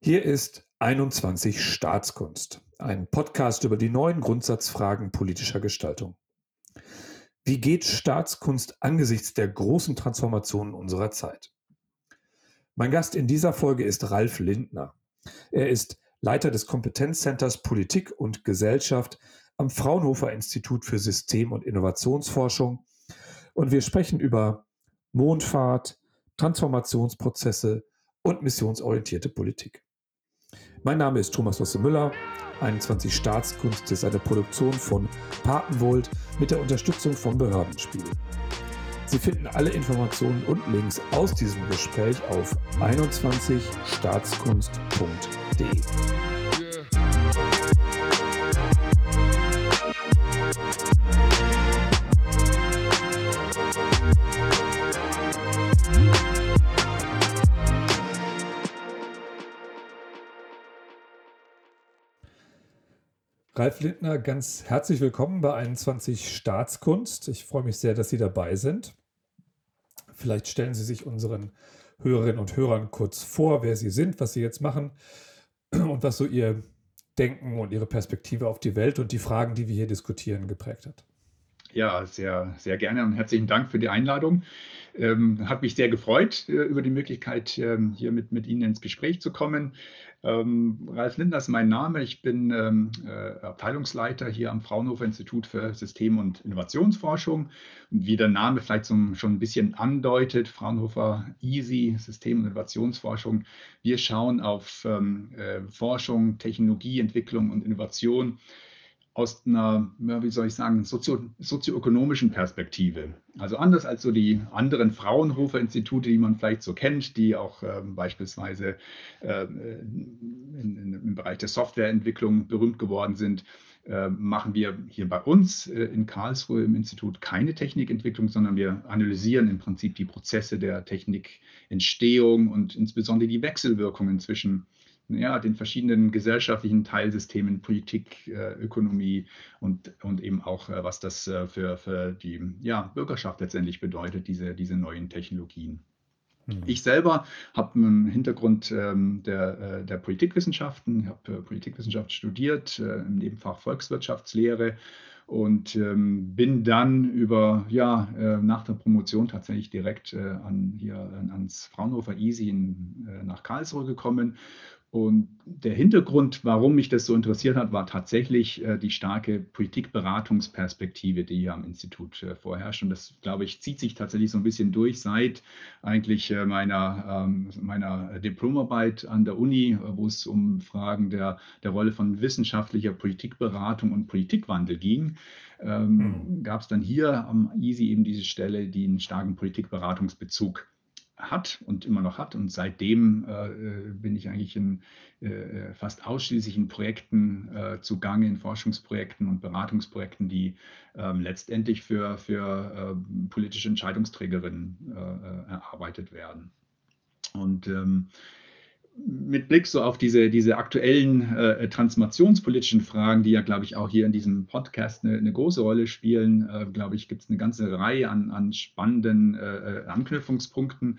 Hier ist 21 Staatskunst, ein Podcast über die neuen Grundsatzfragen politischer Gestaltung. Wie geht Staatskunst angesichts der großen Transformationen unserer Zeit? Mein Gast in dieser Folge ist Ralf Lindner. Er ist Leiter des Kompetenzcenters Politik und Gesellschaft am Fraunhofer Institut für System- und Innovationsforschung. Und wir sprechen über Mondfahrt, Transformationsprozesse und missionsorientierte Politik. Mein Name ist Thomas Losse Müller. 21 Staatskunst ist eine Produktion von Papenwold mit der Unterstützung von Behördenspiegel. Sie finden alle Informationen und Links aus diesem Gespräch auf 21staatskunst.de. Ralf Lindner, ganz herzlich willkommen bei 21 Staatskunst. Ich freue mich sehr, dass Sie dabei sind. Vielleicht stellen Sie sich unseren Hörerinnen und Hörern kurz vor, wer Sie sind, was Sie jetzt machen und was so Ihr Denken und Ihre Perspektive auf die Welt und die Fragen, die wir hier diskutieren, geprägt hat. Ja, sehr, sehr gerne und herzlichen Dank für die Einladung. Ähm, hat mich sehr gefreut äh, über die Möglichkeit, ähm, hier mit, mit Ihnen ins Gespräch zu kommen. Ähm, Ralf Lindner ist mein Name. Ich bin ähm, äh, Abteilungsleiter hier am Fraunhofer Institut für System- und Innovationsforschung. Und wie der Name vielleicht so, schon ein bisschen andeutet, Fraunhofer EASY, System- und Innovationsforschung. Wir schauen auf ähm, äh, Forschung, Technologie, Entwicklung und Innovation aus einer, wie soll ich sagen, sozio sozioökonomischen Perspektive. Also anders als so die anderen Fraunhofer-Institute, die man vielleicht so kennt, die auch äh, beispielsweise äh, in, in, im Bereich der Softwareentwicklung berühmt geworden sind, äh, machen wir hier bei uns äh, in Karlsruhe im Institut keine Technikentwicklung, sondern wir analysieren im Prinzip die Prozesse der Technikentstehung und insbesondere die Wechselwirkungen zwischen ja, den verschiedenen gesellschaftlichen Teilsystemen, Politik, äh, Ökonomie und, und eben auch, äh, was das äh, für, für die ja, Bürgerschaft letztendlich bedeutet, diese, diese neuen Technologien. Hm. Ich selber habe einen Hintergrund ähm, der, äh, der Politikwissenschaften, habe äh, Politikwissenschaft studiert, äh, im Nebenfach Volkswirtschaftslehre und ähm, bin dann über, ja, äh, nach der Promotion tatsächlich direkt äh, an, hier, ans Fraunhofer Easy in, äh, nach Karlsruhe gekommen und der Hintergrund, warum mich das so interessiert hat, war tatsächlich äh, die starke Politikberatungsperspektive, die hier am Institut äh, vorherrscht. Und das, glaube ich, zieht sich tatsächlich so ein bisschen durch seit eigentlich äh, meiner, ähm, meiner Diplomarbeit an der Uni, wo es um Fragen der, der Rolle von wissenschaftlicher Politikberatung und Politikwandel ging. Ähm, mhm. Gab es dann hier am EASY eben diese Stelle, die einen starken Politikberatungsbezug hat und immer noch hat. Und seitdem äh, bin ich eigentlich in äh, fast ausschließlich in Projekten äh, zugange, in Forschungsprojekten und Beratungsprojekten, die ähm, letztendlich für, für ähm, politische Entscheidungsträgerinnen äh, äh, erarbeitet werden. Und ähm, mit Blick so auf diese, diese aktuellen äh, transformationspolitischen Fragen, die ja, glaube ich, auch hier in diesem Podcast eine, eine große Rolle spielen, äh, glaube ich, gibt es eine ganze Reihe an, an spannenden äh, Anknüpfungspunkten.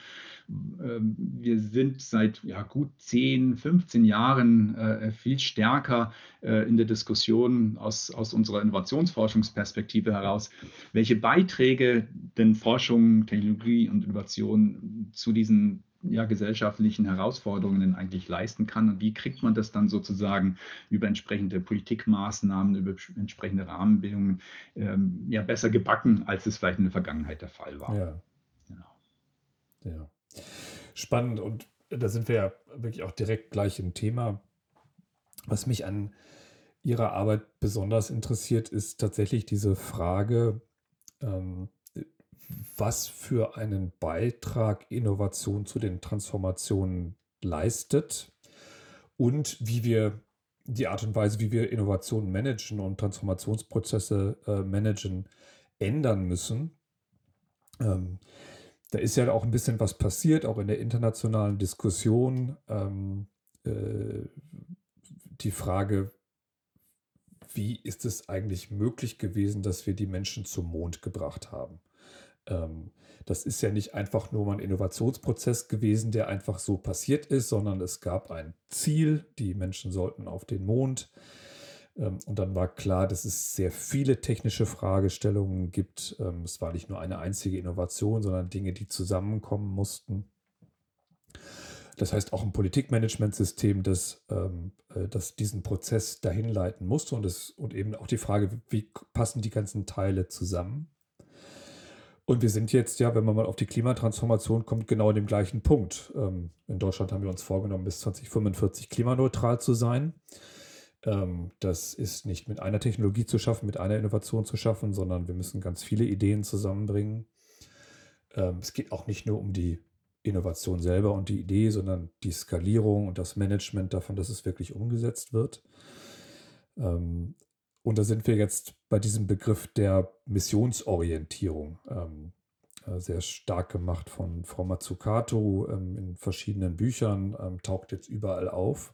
Ähm, wir sind seit ja, gut 10, 15 Jahren äh, viel stärker äh, in der Diskussion aus, aus unserer Innovationsforschungsperspektive heraus, welche Beiträge denn Forschung, Technologie und Innovation zu diesen ja, gesellschaftlichen Herausforderungen eigentlich leisten kann und wie kriegt man das dann sozusagen über entsprechende Politikmaßnahmen, über entsprechende Rahmenbedingungen ähm, ja besser gebacken, als es vielleicht in der Vergangenheit der Fall war. Ja. Genau. ja. Spannend und da sind wir ja wirklich auch direkt gleich im Thema. Was mich an Ihrer Arbeit besonders interessiert, ist tatsächlich diese Frage, ähm, was für einen Beitrag Innovation zu den Transformationen leistet und wie wir die Art und Weise, wie wir Innovationen managen und Transformationsprozesse äh, managen, ändern müssen. Ähm, da ist ja auch ein bisschen was passiert, auch in der internationalen Diskussion. Ähm, äh, die Frage, wie ist es eigentlich möglich gewesen, dass wir die Menschen zum Mond gebracht haben? Ähm, das ist ja nicht einfach nur mal ein Innovationsprozess gewesen, der einfach so passiert ist, sondern es gab ein Ziel, die Menschen sollten auf den Mond. Ähm, und dann war klar, dass es sehr viele technische Fragestellungen gibt. Ähm, es war nicht nur eine einzige Innovation, sondern Dinge, die zusammenkommen mussten. Das heißt auch ein Politikmanagementsystem, das, äh, das diesen Prozess dahin leiten musste und, das, und eben auch die Frage, wie passen die ganzen Teile zusammen. Und wir sind jetzt ja, wenn man mal auf die Klimatransformation kommt, genau an dem gleichen Punkt. Ähm, in Deutschland haben wir uns vorgenommen, bis 2045 klimaneutral zu sein. Ähm, das ist nicht mit einer Technologie zu schaffen, mit einer Innovation zu schaffen, sondern wir müssen ganz viele Ideen zusammenbringen. Ähm, es geht auch nicht nur um die Innovation selber und die Idee, sondern die Skalierung und das Management davon, dass es wirklich umgesetzt wird. Und da sind wir jetzt bei diesem Begriff der Missionsorientierung. Ähm, äh, sehr stark gemacht von Frau Mazzucato ähm, in verschiedenen Büchern, ähm, taucht jetzt überall auf.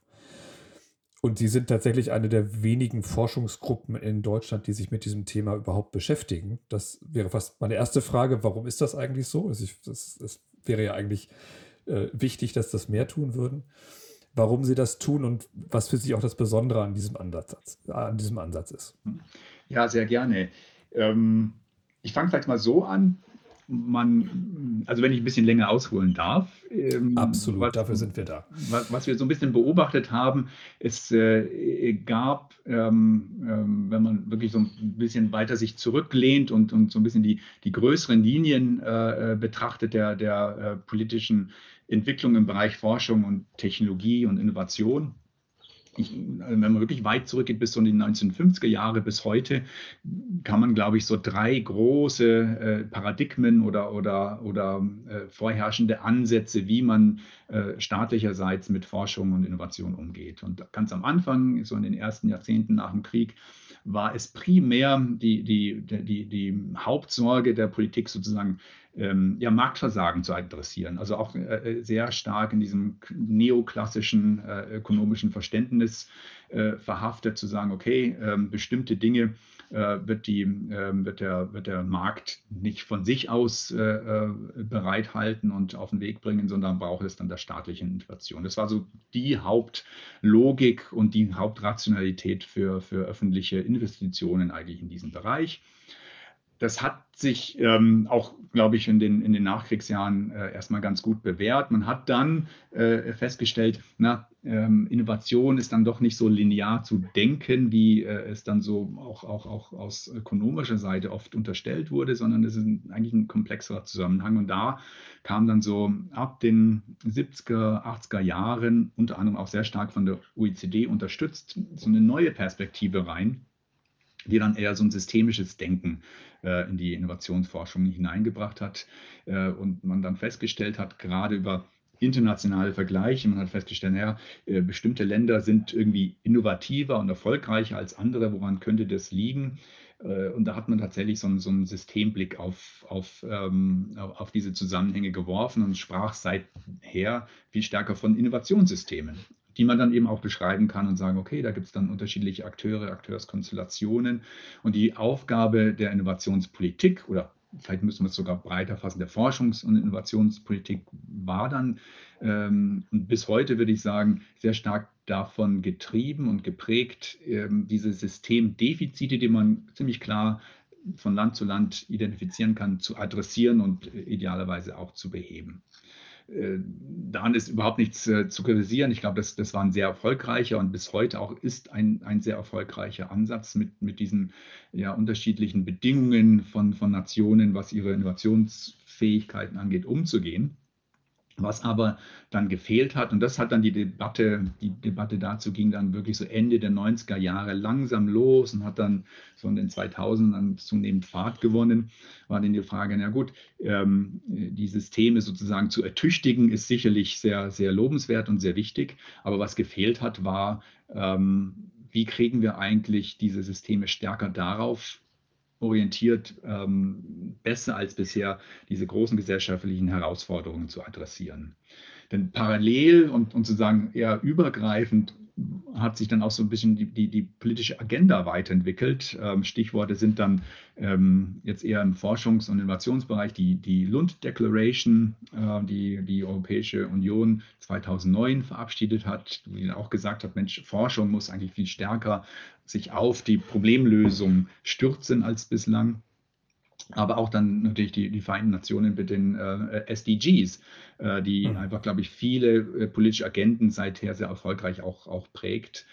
Und sie sind tatsächlich eine der wenigen Forschungsgruppen in Deutschland, die sich mit diesem Thema überhaupt beschäftigen. Das wäre fast meine erste Frage. Warum ist das eigentlich so? Also wäre ja eigentlich äh, wichtig, dass das mehr tun würden warum sie das tun und was für sie auch das Besondere an diesem Ansatz, an diesem Ansatz ist. Ja, sehr gerne. Ähm, ich fange vielleicht mal so an. Man, also wenn ich ein bisschen länger ausholen darf. Ähm, Absolut, was, dafür sind wir da. Was, was, wir so ein bisschen beobachtet haben, es äh, gab, ähm, ähm, wenn man wirklich so ein bisschen weiter sich zurücklehnt und, und so ein bisschen die, die größeren Linien äh, äh betrachtet der, der äh, politischen Entwicklung im Bereich Forschung und Technologie und Innovation. Ich, wenn man wirklich weit zurückgeht bis so in die 1950er Jahre bis heute, kann man, glaube ich, so drei große äh, Paradigmen oder, oder, oder äh, vorherrschende Ansätze, wie man äh, staatlicherseits mit Forschung und Innovation umgeht. Und ganz am Anfang, so in den ersten Jahrzehnten nach dem Krieg, war es primär die, die, die, die Hauptsorge der Politik sozusagen, ähm, ja, Marktversagen zu adressieren. Also auch äh, sehr stark in diesem neoklassischen äh, ökonomischen Verständnis äh, verhaftet, zu sagen, okay, ähm, bestimmte Dinge äh, wird, die, ähm, wird, der, wird der Markt nicht von sich aus äh, äh, bereithalten und auf den Weg bringen, sondern braucht es dann der staatlichen Intervention. Das war so die Hauptlogik und die Hauptrationalität für, für öffentliche Investitionen eigentlich in diesem Bereich das hat sich ähm, auch, glaube ich, in den, in den Nachkriegsjahren äh, erstmal ganz gut bewährt. Man hat dann äh, festgestellt, na, ähm, Innovation ist dann doch nicht so linear zu denken, wie äh, es dann so auch, auch, auch aus ökonomischer Seite oft unterstellt wurde, sondern es ist ein, eigentlich ein komplexerer Zusammenhang. Und da kam dann so ab den 70er, 80er Jahren, unter anderem auch sehr stark von der OECD unterstützt, so eine neue Perspektive rein die dann eher so ein systemisches Denken äh, in die Innovationsforschung hineingebracht hat äh, und man dann festgestellt hat, gerade über internationale Vergleiche, man hat festgestellt, ja, äh, bestimmte Länder sind irgendwie innovativer und erfolgreicher als andere, woran könnte das liegen? Äh, und da hat man tatsächlich so einen, so einen Systemblick auf, auf, ähm, auf diese Zusammenhänge geworfen und sprach seither viel stärker von Innovationssystemen die man dann eben auch beschreiben kann und sagen, okay, da gibt es dann unterschiedliche Akteure, Akteurskonstellationen. Und die Aufgabe der Innovationspolitik oder vielleicht müssen wir es sogar breiter fassen, der Forschungs- und Innovationspolitik war dann ähm, bis heute würde ich sagen, sehr stark davon getrieben und geprägt, ähm, diese Systemdefizite, die man ziemlich klar von Land zu Land identifizieren kann, zu adressieren und äh, idealerweise auch zu beheben. Äh, daran ist überhaupt nichts äh, zu kritisieren. Ich glaube, das, das war ein sehr erfolgreicher und bis heute auch ist ein, ein sehr erfolgreicher Ansatz mit, mit diesen ja, unterschiedlichen Bedingungen von, von Nationen, was ihre Innovationsfähigkeiten angeht, umzugehen. Was aber dann gefehlt hat, und das hat dann die Debatte, die Debatte dazu ging dann wirklich so Ende der 90er Jahre langsam los und hat dann so in den 2000ern zunehmend Fahrt gewonnen, war dann die Frage, na gut, ähm, die Systeme sozusagen zu ertüchtigen, ist sicherlich sehr, sehr lobenswert und sehr wichtig. Aber was gefehlt hat, war, ähm, wie kriegen wir eigentlich diese Systeme stärker darauf orientiert, ähm, besser als bisher diese großen gesellschaftlichen Herausforderungen zu adressieren. Denn parallel und, und sozusagen eher übergreifend hat sich dann auch so ein bisschen die, die, die politische Agenda weiterentwickelt. Ähm, Stichworte sind dann ähm, jetzt eher im Forschungs- und Innovationsbereich die, die Lund Declaration, äh, die die Europäische Union 2009 verabschiedet hat, die auch gesagt hat, Mensch, Forschung muss eigentlich viel stärker sich auf die Problemlösung stürzen als bislang aber auch dann natürlich die, die Vereinten Nationen mit den äh, SDGs, äh, die mhm. einfach, glaube ich, viele äh, politische Agenten seither sehr erfolgreich auch, auch prägt.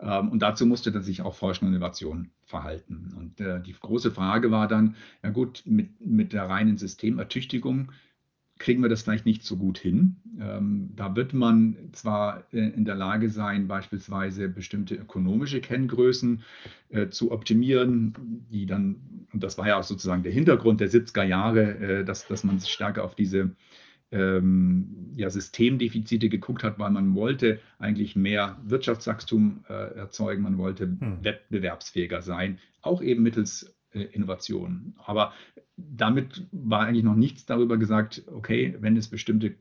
Ähm, und dazu musste dann sich auch Forschung und Innovation verhalten. Und äh, die große Frage war dann, ja gut, mit, mit der reinen Systemertüchtigung kriegen wir das vielleicht nicht so gut hin. Ähm, da wird man zwar äh, in der Lage sein, beispielsweise bestimmte ökonomische Kenngrößen äh, zu optimieren, die dann, und das war ja auch sozusagen der Hintergrund der 70er Jahre, äh, dass, dass man sich stärker auf diese ähm, ja, Systemdefizite geguckt hat, weil man wollte eigentlich mehr Wirtschaftswachstum äh, erzeugen, man wollte hm. wettbewerbsfähiger sein, auch eben mittels äh, Innovation. Aber damit war eigentlich noch nichts darüber gesagt, okay, wenn es bestimmte äh,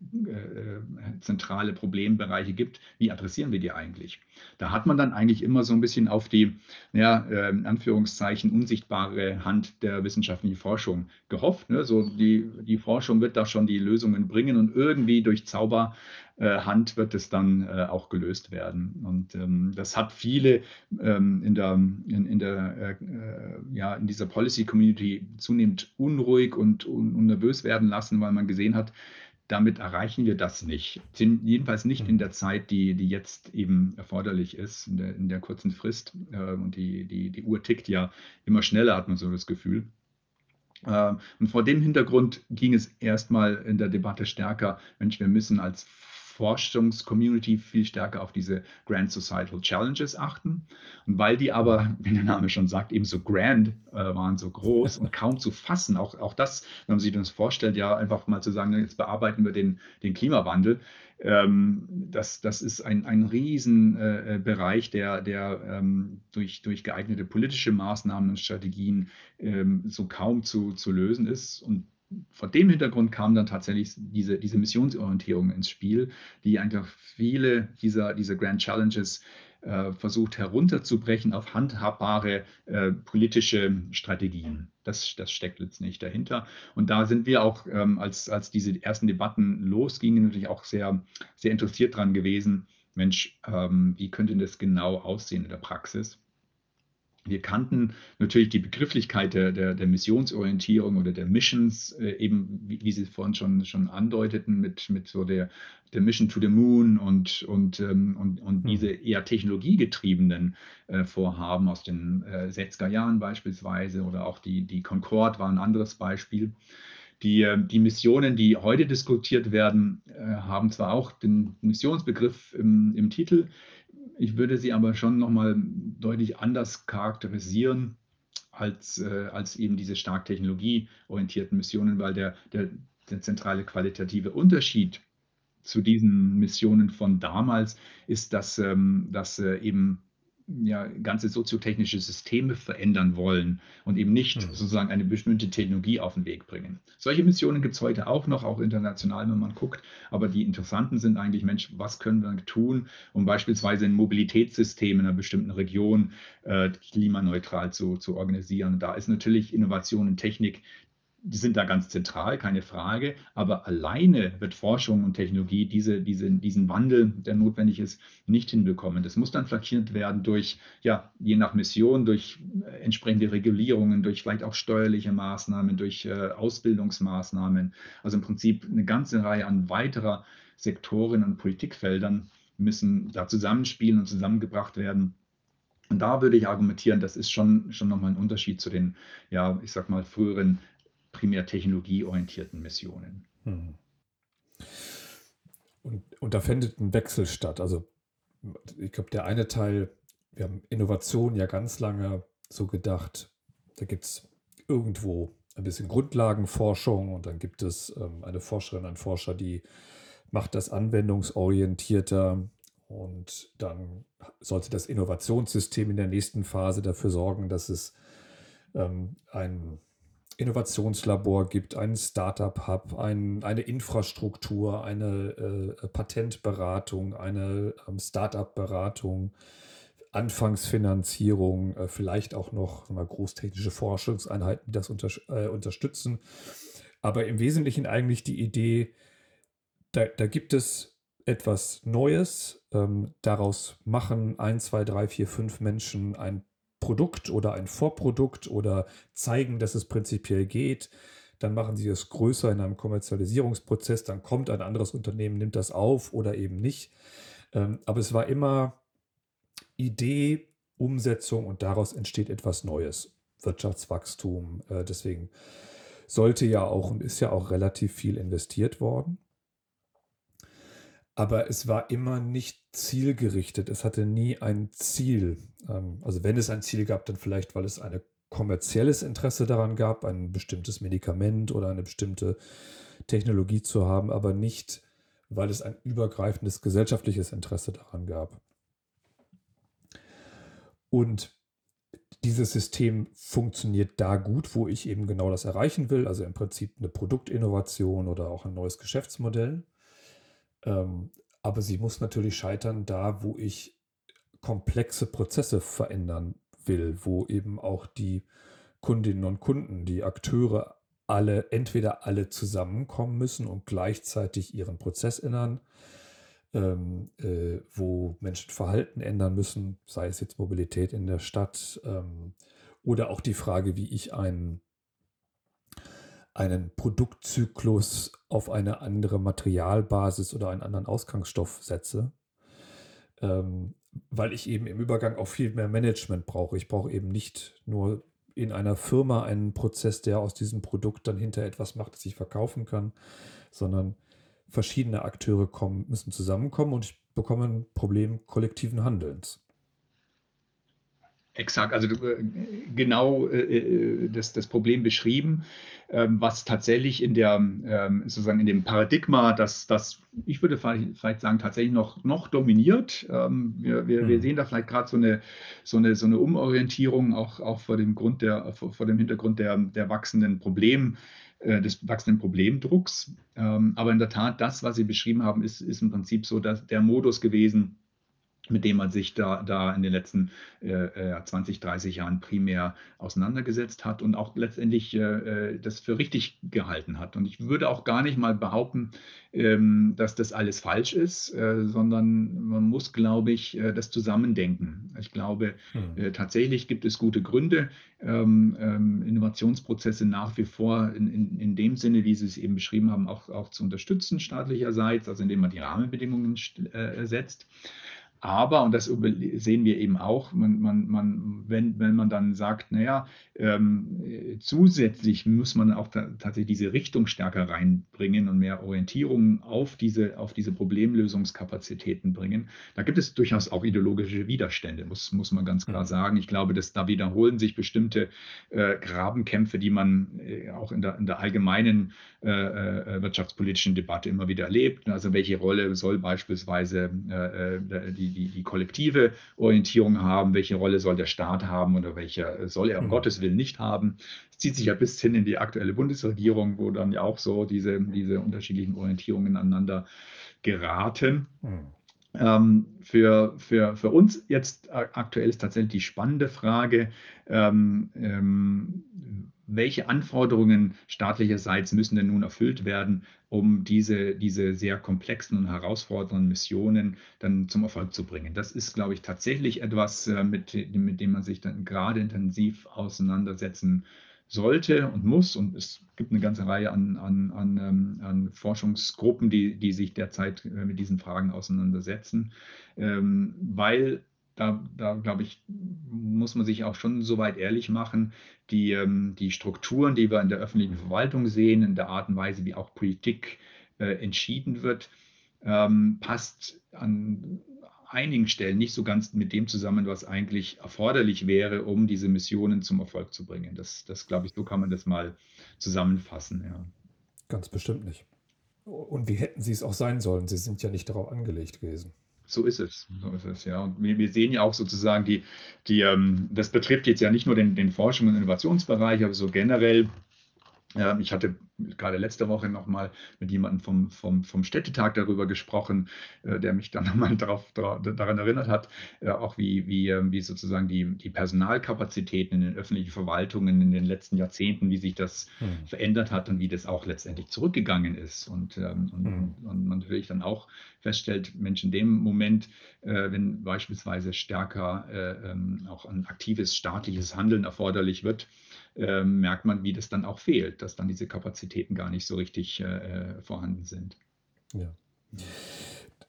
zentrale Problembereiche gibt, wie adressieren wir die eigentlich? Da hat man dann eigentlich immer so ein bisschen auf die, ja, äh, in Anführungszeichen, unsichtbare Hand der wissenschaftlichen Forschung gehofft. Ne? So die, die Forschung wird da schon die Lösungen bringen und irgendwie durch Zauber Hand wird es dann äh, auch gelöst werden. Und ähm, das hat viele ähm, in, der, in, in, der, äh, ja, in dieser Policy Community zunehmend unruhig und, und, und nervös werden lassen, weil man gesehen hat, damit erreichen wir das nicht. Jedenfalls nicht in der Zeit, die, die jetzt eben erforderlich ist, in der, in der kurzen Frist. Äh, und die, die, die Uhr tickt ja immer schneller, hat man so das Gefühl. Äh, und vor dem Hintergrund ging es erstmal in der Debatte stärker, Mensch, wir müssen als Forschungscommunity viel stärker auf diese Grand Societal Challenges achten. Und weil die aber, wie der Name schon sagt, eben so grand äh, waren, so groß und kaum zu fassen, auch, auch das, wenn man sich das vorstellt, ja, einfach mal zu sagen, jetzt bearbeiten wir den, den Klimawandel, ähm, das, das ist ein, ein Riesenbereich, äh, der, der ähm, durch, durch geeignete politische Maßnahmen und Strategien ähm, so kaum zu, zu lösen ist. Und vor dem Hintergrund kam dann tatsächlich diese, diese Missionsorientierung ins Spiel, die einfach viele dieser, dieser Grand Challenges äh, versucht herunterzubrechen auf handhabbare äh, politische Strategien. Das, das steckt letztlich dahinter. Und da sind wir auch, ähm, als, als diese ersten Debatten losgingen, natürlich auch sehr, sehr interessiert dran gewesen. Mensch, ähm, wie könnte das genau aussehen in der Praxis? Wir kannten natürlich die Begrifflichkeit der, der, der Missionsorientierung oder der Missions, äh, eben wie, wie, Sie vorhin schon, schon andeuteten, mit, mit so der, der Mission to the Moon und, und, ähm, und, und hm. diese eher technologiegetriebenen äh, Vorhaben aus den äh, 60er Jahren beispielsweise oder auch die, die Concorde war ein anderes Beispiel. Die, äh, die Missionen, die heute diskutiert werden, äh, haben zwar auch den Missionsbegriff im, im Titel, ich würde sie aber schon nochmal deutlich anders charakterisieren als, äh, als eben diese stark technologieorientierten Missionen, weil der, der, der zentrale qualitative Unterschied zu diesen Missionen von damals ist, dass, ähm, dass äh, eben ja, ganze soziotechnische Systeme verändern wollen und eben nicht mhm. sozusagen eine bestimmte Technologie auf den Weg bringen. Solche Missionen gibt es heute auch noch, auch international, wenn man guckt. Aber die interessanten sind eigentlich, Mensch, was können wir tun, um beispielsweise ein Mobilitätssystem in einer bestimmten Region äh, klimaneutral zu, zu organisieren. Da ist natürlich Innovation und Technik die sind da ganz zentral, keine Frage. Aber alleine wird Forschung und Technologie diese, diese, diesen Wandel, der notwendig ist, nicht hinbekommen. Das muss dann flankiert werden durch, ja, je nach Mission, durch äh, entsprechende Regulierungen, durch vielleicht auch steuerliche Maßnahmen, durch äh, Ausbildungsmaßnahmen. Also im Prinzip eine ganze Reihe an weiterer Sektoren und Politikfeldern müssen da zusammenspielen und zusammengebracht werden. Und da würde ich argumentieren, das ist schon, schon nochmal ein Unterschied zu den, ja, ich sag mal, früheren primär technologieorientierten Missionen. Hm. Und, und da findet ein Wechsel statt. Also ich glaube, der eine Teil, wir haben Innovation ja ganz lange so gedacht, da gibt es irgendwo ein bisschen Grundlagenforschung und dann gibt es ähm, eine Forscherin, ein Forscher, die macht das anwendungsorientierter und dann sollte das Innovationssystem in der nächsten Phase dafür sorgen, dass es ähm, ein Innovationslabor gibt, einen Startup-Hub, ein, eine Infrastruktur, eine äh, Patentberatung, eine ähm, Startup-Beratung, Anfangsfinanzierung, äh, vielleicht auch noch mal, großtechnische Forschungseinheiten, die das unter, äh, unterstützen. Aber im Wesentlichen eigentlich die Idee, da, da gibt es etwas Neues, ähm, daraus machen ein, zwei, drei, vier, fünf Menschen ein Produkt oder ein Vorprodukt oder zeigen, dass es prinzipiell geht. Dann machen sie es größer in einem Kommerzialisierungsprozess, dann kommt ein anderes Unternehmen, nimmt das auf oder eben nicht. Ähm, aber es war immer Idee, Umsetzung und daraus entsteht etwas Neues. Wirtschaftswachstum. Äh, deswegen sollte ja auch und ist ja auch relativ viel investiert worden. Aber es war immer nicht zielgerichtet. Es hatte nie ein Ziel. Ähm, also wenn es ein Ziel gab, dann vielleicht, weil es ein kommerzielles Interesse daran gab, ein bestimmtes Medikament oder eine bestimmte Technologie zu haben, aber nicht, weil es ein übergreifendes gesellschaftliches Interesse daran gab. Und dieses System funktioniert da gut, wo ich eben genau das erreichen will, also im Prinzip eine Produktinnovation oder auch ein neues Geschäftsmodell. Ähm, aber sie muss natürlich scheitern da, wo ich komplexe Prozesse verändern will, wo eben auch die Kundinnen und Kunden, die Akteure alle, entweder alle zusammenkommen müssen und gleichzeitig ihren Prozess ändern, ähm, äh, wo Menschen Verhalten ändern müssen, sei es jetzt Mobilität in der Stadt ähm, oder auch die Frage, wie ich einen, einen Produktzyklus auf eine andere Materialbasis oder einen anderen Ausgangsstoff setze, ähm, weil ich eben im Übergang auch viel mehr Management brauche. Ich brauche eben nicht nur in einer Firma einen Prozess, der aus diesem Produkt dann hinter etwas macht, das ich verkaufen kann, sondern verschiedene Akteure kommen, müssen zusammenkommen und ich bekomme ein Problem kollektiven Handelns. Exakt, also äh, genau äh, äh, das, das Problem beschrieben, ähm, was tatsächlich in der ähm, sozusagen in dem Paradigma, das, das ich würde vielleicht sagen, tatsächlich noch, noch dominiert. Ähm, wir, wir, wir hm. sehen da vielleicht gerade so eine, so, eine, so eine Umorientierung, auch, auch vor dem Grund der, vor, vor dem Hintergrund der, der wachsenden Probleme des wachsenden Problemdrucks. Aber in der Tat, das, was Sie beschrieben haben, ist, ist im Prinzip so dass der Modus gewesen, mit dem man sich da, da in den letzten äh, 20, äh, 30 Jahren primär auseinandergesetzt hat und auch letztendlich äh, äh, das für richtig gehalten hat. Und ich würde auch gar nicht mal behaupten, ähm, dass das alles falsch ist, äh, sondern man muss, glaube ich, äh, das zusammendenken. Ich glaube, hm. tatsächlich gibt es gute Gründe, ähm, ähm, Innovationsprozesse nach wie vor in, in, in dem Sinne, wie Sie es eben beschrieben haben, auch, auch zu unterstützen staatlicherseits, also indem man die Rahmenbedingungen setzt. Aber, und das sehen wir eben auch, man, man, man, wenn, wenn man dann sagt, naja, ähm, zusätzlich muss man auch ta tatsächlich diese Richtung stärker reinbringen und mehr Orientierung auf diese, auf diese Problemlösungskapazitäten bringen, da gibt es durchaus auch ideologische Widerstände, muss, muss man ganz klar mhm. sagen. Ich glaube, dass da wiederholen sich bestimmte äh, Grabenkämpfe, die man äh, auch in der, in der allgemeinen äh, äh wirtschaftspolitischen Debatte immer wieder erlebt. Also welche Rolle soll beispielsweise äh, äh, die die, die, kollektive Orientierung haben, welche Rolle soll der Staat haben oder welche soll er um mhm. Gottes Willen nicht haben. Es zieht sich ja bis hin in die aktuelle Bundesregierung, wo dann ja auch so diese, diese unterschiedlichen Orientierungen aneinander geraten. Mhm. Ähm, für, für, für uns jetzt aktuell ist tatsächlich die spannende Frage, ähm, ähm, welche Anforderungen staatlicherseits müssen denn nun erfüllt werden, um diese, diese sehr komplexen und herausfordernden Missionen dann zum Erfolg zu bringen. Das ist, glaube ich, tatsächlich etwas, äh, mit, mit dem man sich dann gerade intensiv auseinandersetzen sollte und muss. Und es gibt eine ganze Reihe an, an, an, ähm, an Forschungsgruppen, die, die sich derzeit äh, mit diesen Fragen auseinandersetzen, ähm, weil da, da glaube ich, muss man sich auch schon so weit ehrlich machen, die, ähm, die Strukturen, die wir in der öffentlichen Verwaltung sehen, in der Art und Weise, wie auch Politik äh, entschieden wird, ähm, passt an einigen Stellen nicht so ganz mit dem zusammen, was eigentlich erforderlich wäre, um diese Missionen zum Erfolg zu bringen. Das, das glaube ich, so kann man das mal zusammenfassen. Ja. Ganz bestimmt nicht. Und wie hätten sie es auch sein sollen? Sie sind ja nicht darauf angelegt gewesen. So ist es. So ist es, ja. Und wir, wir sehen ja auch sozusagen die, die ähm, das betrifft jetzt ja nicht nur den, den Forschung- und Innovationsbereich, aber so generell ich hatte gerade letzte Woche noch mal mit jemandem vom, vom, vom Städtetag darüber gesprochen, äh, der mich dann nochmal darauf, daran erinnert hat, äh, auch wie, wie, ähm, wie sozusagen die, die Personalkapazitäten in den öffentlichen Verwaltungen in den letzten Jahrzehnten, wie sich das hm. verändert hat und wie das auch letztendlich zurückgegangen ist. Und, ähm, und, hm. und man natürlich dann auch feststellt, Mensch, in dem Moment, äh, wenn beispielsweise stärker auch ein aktives staatliches Handeln erforderlich wird, äh, merkt man, wie das dann auch fehlt, dass dann diese Kapazitäten gar nicht so richtig äh, vorhanden sind. Ja.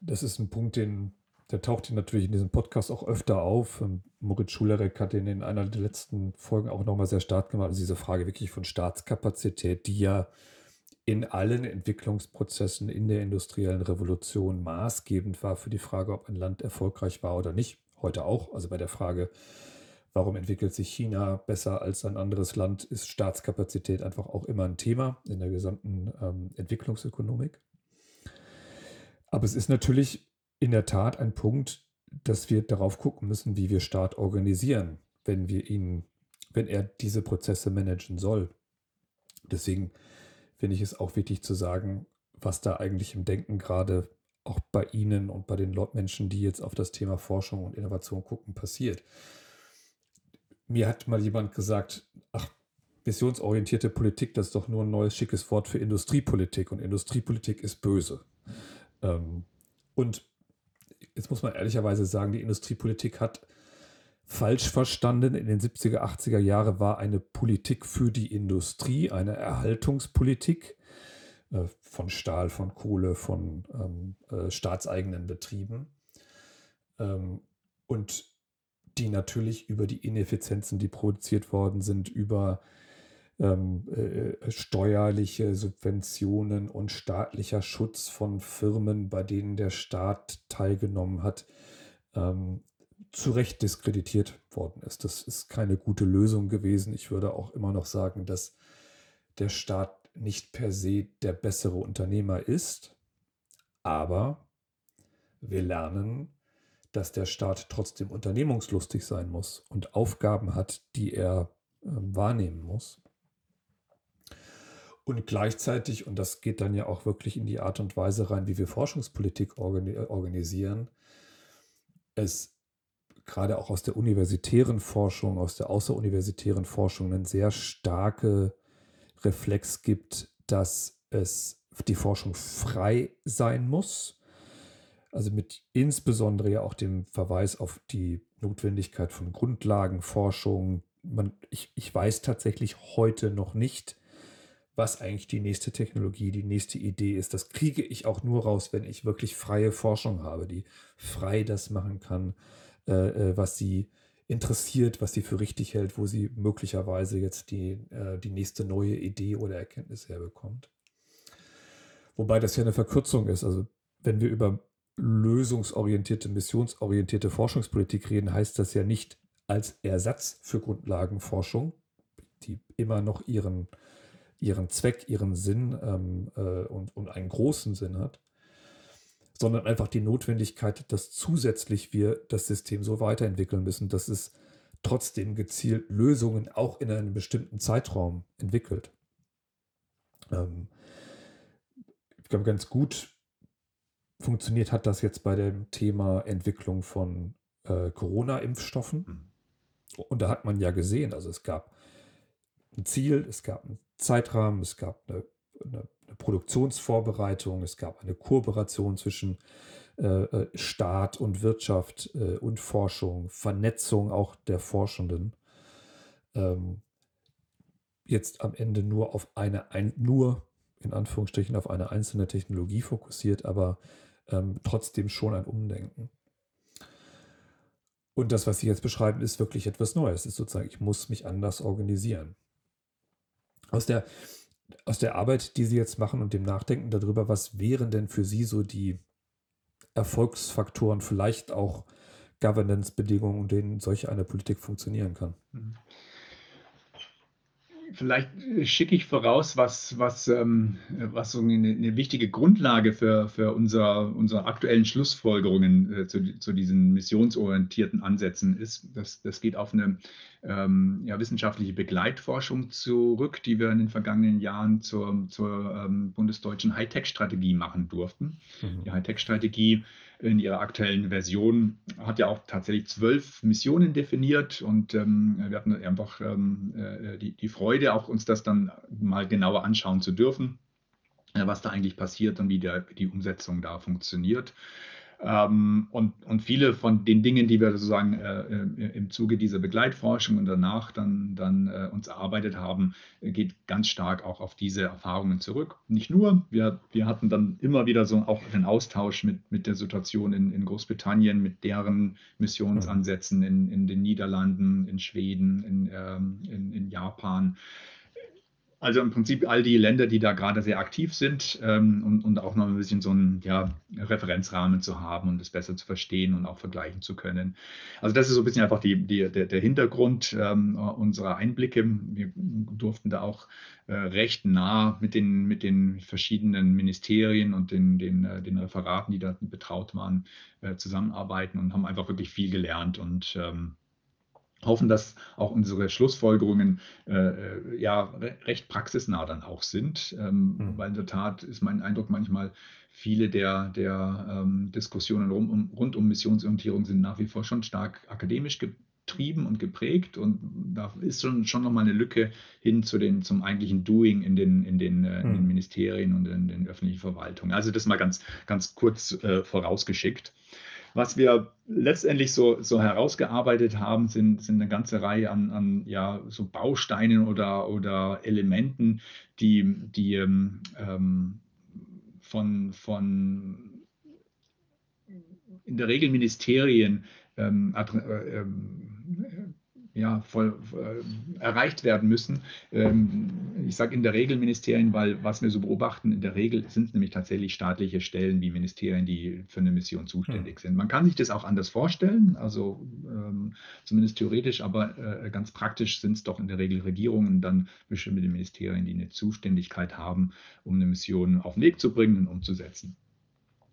Das ist ein Punkt, den, der taucht natürlich in diesem Podcast auch öfter auf. Ähm, Moritz Schulerek hat den in einer der letzten Folgen auch nochmal sehr stark gemacht. Also diese Frage wirklich von Staatskapazität, die ja in allen Entwicklungsprozessen in der industriellen Revolution maßgebend war für die Frage, ob ein Land erfolgreich war oder nicht. Heute auch. Also bei der Frage, Warum entwickelt sich China besser als ein anderes Land? Ist Staatskapazität einfach auch immer ein Thema in der gesamten ähm, Entwicklungsökonomik. Aber es ist natürlich in der Tat ein Punkt, dass wir darauf gucken müssen, wie wir Staat organisieren, wenn wir ihn, wenn er diese Prozesse managen soll. Deswegen finde ich es auch wichtig zu sagen, was da eigentlich im Denken gerade auch bei Ihnen und bei den Menschen, die jetzt auf das Thema Forschung und Innovation gucken, passiert mir hat mal jemand gesagt, ach, missionsorientierte Politik, das ist doch nur ein neues schickes Wort für Industriepolitik und Industriepolitik ist böse. Ähm, und jetzt muss man ehrlicherweise sagen, die Industriepolitik hat falsch verstanden. In den 70er, 80er Jahren war eine Politik für die Industrie, eine Erhaltungspolitik äh, von Stahl, von Kohle, von ähm, äh, staatseigenen Betrieben. Ähm, und die natürlich über die Ineffizienzen, die produziert worden sind, über ähm, äh, steuerliche Subventionen und staatlicher Schutz von Firmen, bei denen der Staat teilgenommen hat, ähm, zu Recht diskreditiert worden ist. Das ist keine gute Lösung gewesen. Ich würde auch immer noch sagen, dass der Staat nicht per se der bessere Unternehmer ist, aber wir lernen, dass der Staat trotzdem unternehmungslustig sein muss und Aufgaben hat, die er äh, wahrnehmen muss. Und gleichzeitig, und das geht dann ja auch wirklich in die Art und Weise rein, wie wir Forschungspolitik organi organisieren, es gerade auch aus der universitären Forschung, aus der außeruniversitären Forschung einen sehr starke Reflex gibt, dass es die Forschung frei sein muss also mit insbesondere ja auch dem Verweis auf die Notwendigkeit von Grundlagenforschung. Man, ich, ich weiß tatsächlich heute noch nicht, was eigentlich die nächste Technologie, die nächste Idee ist. Das kriege ich auch nur raus, wenn ich wirklich freie Forschung habe, die frei das machen kann, äh, äh was sie interessiert, was sie für richtig hält, wo sie möglicherweise jetzt die, äh, die nächste neue Idee oder Erkenntnis herbekommt. Wobei das ja eine Verkürzung ist. Also wenn wir über lösungsorientierte, missionsorientierte Forschungspolitik reden, heißt das ja nicht als Ersatz für Grundlagenforschung, die immer noch ihren, ihren Zweck, ihren Sinn ähm, äh, und, und einen großen Sinn hat, sondern einfach die Notwendigkeit, dass zusätzlich wir das System so weiterentwickeln müssen, dass es trotzdem gezielt Lösungen auch in einem bestimmten Zeitraum entwickelt. Ähm, ich glaube, ganz gut funktioniert hat das jetzt bei dem Thema Entwicklung von äh, Corona-Impfstoffen. Mhm. Und da hat man ja gesehen, also es gab ein Ziel, es gab einen Zeitrahmen, es gab eine, eine, eine Produktionsvorbereitung, es gab eine Kooperation zwischen äh, äh Staat und Wirtschaft äh, und Forschung, Vernetzung auch der Forschenden. Ähm, jetzt am Ende nur auf eine, ein, nur in Anführungsstrichen auf eine einzelne Technologie fokussiert, aber ähm, trotzdem schon ein Umdenken. Und das, was Sie jetzt beschreiben, ist wirklich etwas Neues. Es ist sozusagen, ich muss mich anders organisieren. Aus der, aus der Arbeit, die Sie jetzt machen und dem Nachdenken darüber, was wären denn für Sie so die Erfolgsfaktoren, vielleicht auch Governance-Bedingungen, in denen solche eine Politik funktionieren kann? Mhm. Vielleicht schicke ich voraus, was, was, ähm, was so eine, eine, wichtige Grundlage für, für unser, unsere aktuellen Schlussfolgerungen äh, zu, zu, diesen missionsorientierten Ansätzen ist. Das, das geht auf eine ähm, ja, wissenschaftliche Begleitforschung zurück, die wir in den vergangenen Jahren zur, zur ähm, bundesdeutschen Hightech-Strategie machen durften. Mhm. Die Hightech-Strategie in ihrer aktuellen Version hat ja auch tatsächlich zwölf Missionen definiert und ähm, wir hatten einfach ähm, äh, die, die Freude, auch uns das dann mal genauer anschauen zu dürfen, äh, was da eigentlich passiert und wie der, die Umsetzung da funktioniert. Ähm, und, und viele von den Dingen, die wir sozusagen äh, im Zuge dieser Begleitforschung und danach dann, dann äh, uns erarbeitet haben, geht ganz stark auch auf diese Erfahrungen zurück. Nicht nur, wir, wir hatten dann immer wieder so auch den Austausch mit, mit der Situation in, in Großbritannien, mit deren Missionsansätzen in, in den Niederlanden, in Schweden, in, ähm, in, in Japan. Also im Prinzip all die Länder, die da gerade sehr aktiv sind ähm, und, und, auch noch ein bisschen so einen ja, Referenzrahmen zu haben und das besser zu verstehen und auch vergleichen zu können. Also das ist so ein bisschen einfach die, die, der, der, Hintergrund ähm, unserer Einblicke. Wir durften da auch äh, recht nah mit den, mit den verschiedenen Ministerien und den, den, äh, den Referaten, die da betraut waren, äh, zusammenarbeiten und haben einfach wirklich viel gelernt und ähm, hoffen, dass auch unsere Schlussfolgerungen äh, äh ja recht praxisnah dann auch sind, ähm, mhm. weil in der Tat ist mein Eindruck manchmal, viele der, der ähm, Diskussionen rund um, rund um Missionsorientierung sind nach wie vor schon stark akademisch getrieben und geprägt und da ist schon, schon nochmal eine Lücke hin zu den, zum eigentlichen Doing in den, in den, äh, in den mhm. Ministerien und in den öffentlichen Verwaltungen. Also das mal ganz, ganz kurz äh, vorausgeschickt. Was wir letztendlich so, so herausgearbeitet haben, sind, sind eine ganze Reihe an, an ja, so Bausteinen oder, oder Elementen, die, die ähm, ähm von, von in der Regel Ministerien ähm, äh, ähm, ja, voll, äh, erreicht werden müssen. Ähm, ich sage in der Regel Ministerien, weil was wir so beobachten, in der Regel sind es nämlich tatsächlich staatliche Stellen wie Ministerien, die für eine Mission zuständig hm. sind. Man kann sich das auch anders vorstellen, also ähm, zumindest theoretisch, aber äh, ganz praktisch sind es doch in der Regel Regierungen, dann bestimmte Ministerien, die eine Zuständigkeit haben, um eine Mission auf den Weg zu bringen und umzusetzen.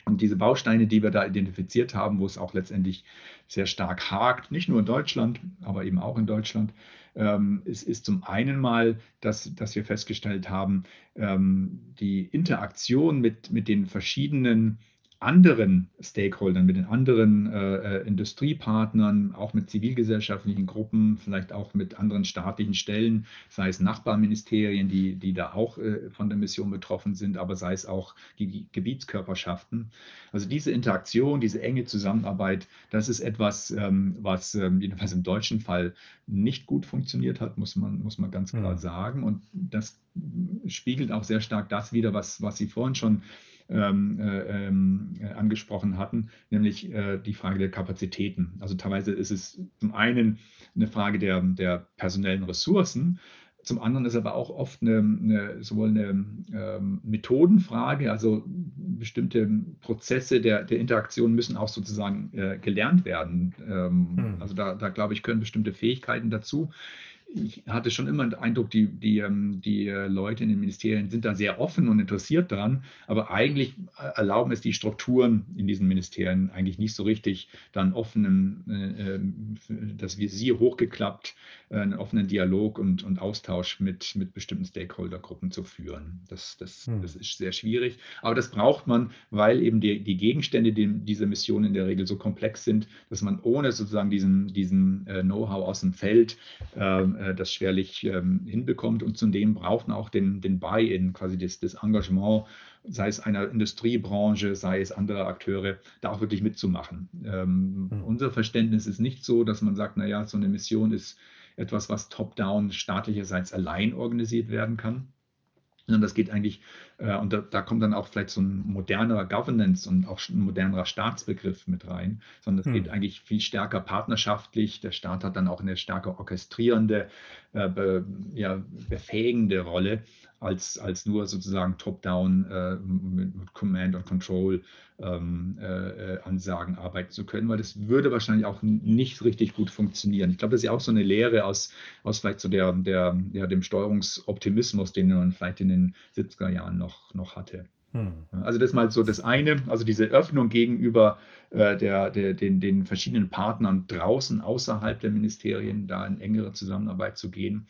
Und diese Bausteine, die wir da identifiziert haben, wo es auch letztendlich sehr stark hakt, nicht nur in Deutschland, aber eben auch in Deutschland, ähm, ist, ist zum einen mal, dass, dass wir festgestellt haben, ähm, die Interaktion mit, mit den verschiedenen anderen Stakeholdern, mit den anderen äh, äh, Industriepartnern, auch mit zivilgesellschaftlichen Gruppen, vielleicht auch mit anderen staatlichen Stellen, sei es Nachbarministerien, die, die da auch äh, von der Mission betroffen sind, aber sei es auch die Gebietskörperschaften. Also diese Interaktion, diese enge Zusammenarbeit, das ist etwas, ähm, was ähm, jedenfalls im deutschen Fall nicht gut funktioniert hat, muss man, muss man ganz klar mhm. sagen. Und das spiegelt auch sehr stark das wider, was, was Sie vorhin schon äh, ähm, äh, angesprochen hatten, nämlich äh, die Frage der Kapazitäten. Also teilweise ist es zum einen eine Frage der, der personellen Ressourcen, zum anderen ist aber auch oft eine, eine sowohl eine ähm, Methodenfrage, also bestimmte Prozesse der, der Interaktion müssen auch sozusagen äh, gelernt werden. Ähm, hm. Also da, da glaube ich, können bestimmte Fähigkeiten dazu ich hatte schon immer den Eindruck, die, die, ähm, die äh, Leute in den Ministerien sind da sehr offen und interessiert dran, aber eigentlich äh, erlauben es die Strukturen in diesen Ministerien eigentlich nicht so richtig, dann offenen, äh, dass wir sie hochgeklappt, einen offenen Dialog und, und Austausch mit, mit bestimmten Stakeholdergruppen zu führen. Das, das, hm. das ist sehr schwierig, aber das braucht man, weil eben die, die Gegenstände die, dieser Mission in der Regel so komplex sind, dass man ohne sozusagen diesen, diesen Know-how aus dem Feld ähm, äh, das schwerlich ähm, hinbekommt. Und zudem braucht man auch den, den Buy-in, quasi das, das Engagement, sei es einer Industriebranche, sei es andere Akteure, da auch wirklich mitzumachen. Ähm, mhm. Unser Verständnis ist nicht so, dass man sagt, naja, so eine Mission ist etwas, was top-down staatlicherseits allein organisiert werden kann, sondern das geht eigentlich und da, da, kommt dann auch vielleicht so ein modernerer Governance und auch ein modernerer Staatsbegriff mit rein, sondern es hm. geht eigentlich viel stärker partnerschaftlich. Der Staat hat dann auch eine stärker orchestrierende, äh, be, ja, befähigende Rolle als, als nur sozusagen top-down äh, mit, mit, Command und Control ähm, äh, äh, Ansagen arbeiten zu können, weil das würde wahrscheinlich auch nicht richtig gut funktionieren. Ich glaube, das ist ja auch so eine Lehre aus, aus vielleicht so der, der, ja, dem Steuerungsoptimismus, den man vielleicht in den 70er Jahren noch, noch hatte. Hm. Also das ist mal so das eine, also diese Öffnung gegenüber äh, der, der, den, den verschiedenen Partnern draußen, außerhalb der Ministerien, da in engere Zusammenarbeit zu gehen.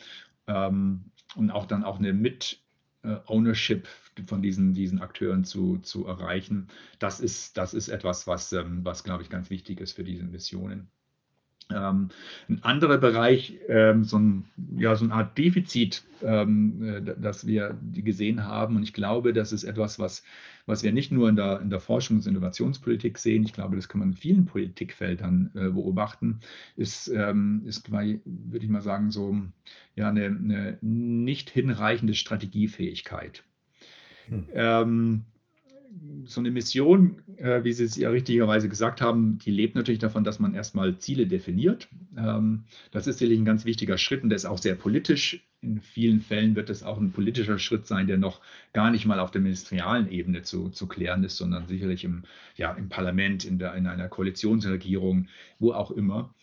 Ähm, und auch dann auch eine Mit-Ownership von diesen, diesen Akteuren zu, zu erreichen. Das ist, das ist etwas, was, ähm, was, glaube ich, ganz wichtig ist für diese Missionen. Ähm, ein anderer Bereich, ähm, so, ein, ja, so eine Art Defizit, ähm, äh, das wir gesehen haben, und ich glaube, das ist etwas, was, was wir nicht nur in der, in der Forschungs- und Innovationspolitik sehen, ich glaube, das kann man in vielen Politikfeldern äh, beobachten, ist, ähm, ist, würde ich mal sagen, so ja, eine, eine nicht hinreichende Strategiefähigkeit. Hm. So eine Mission, äh, wie Sie es ja richtigerweise gesagt haben, die lebt natürlich davon, dass man erstmal Ziele definiert. Ähm, das ist sicherlich ein ganz wichtiger Schritt und der ist auch sehr politisch. In vielen Fällen wird es auch ein politischer Schritt sein, der noch gar nicht mal auf der ministerialen Ebene zu, zu klären ist, sondern sicherlich im, ja, im Parlament, in, der, in einer Koalitionsregierung, wo auch immer.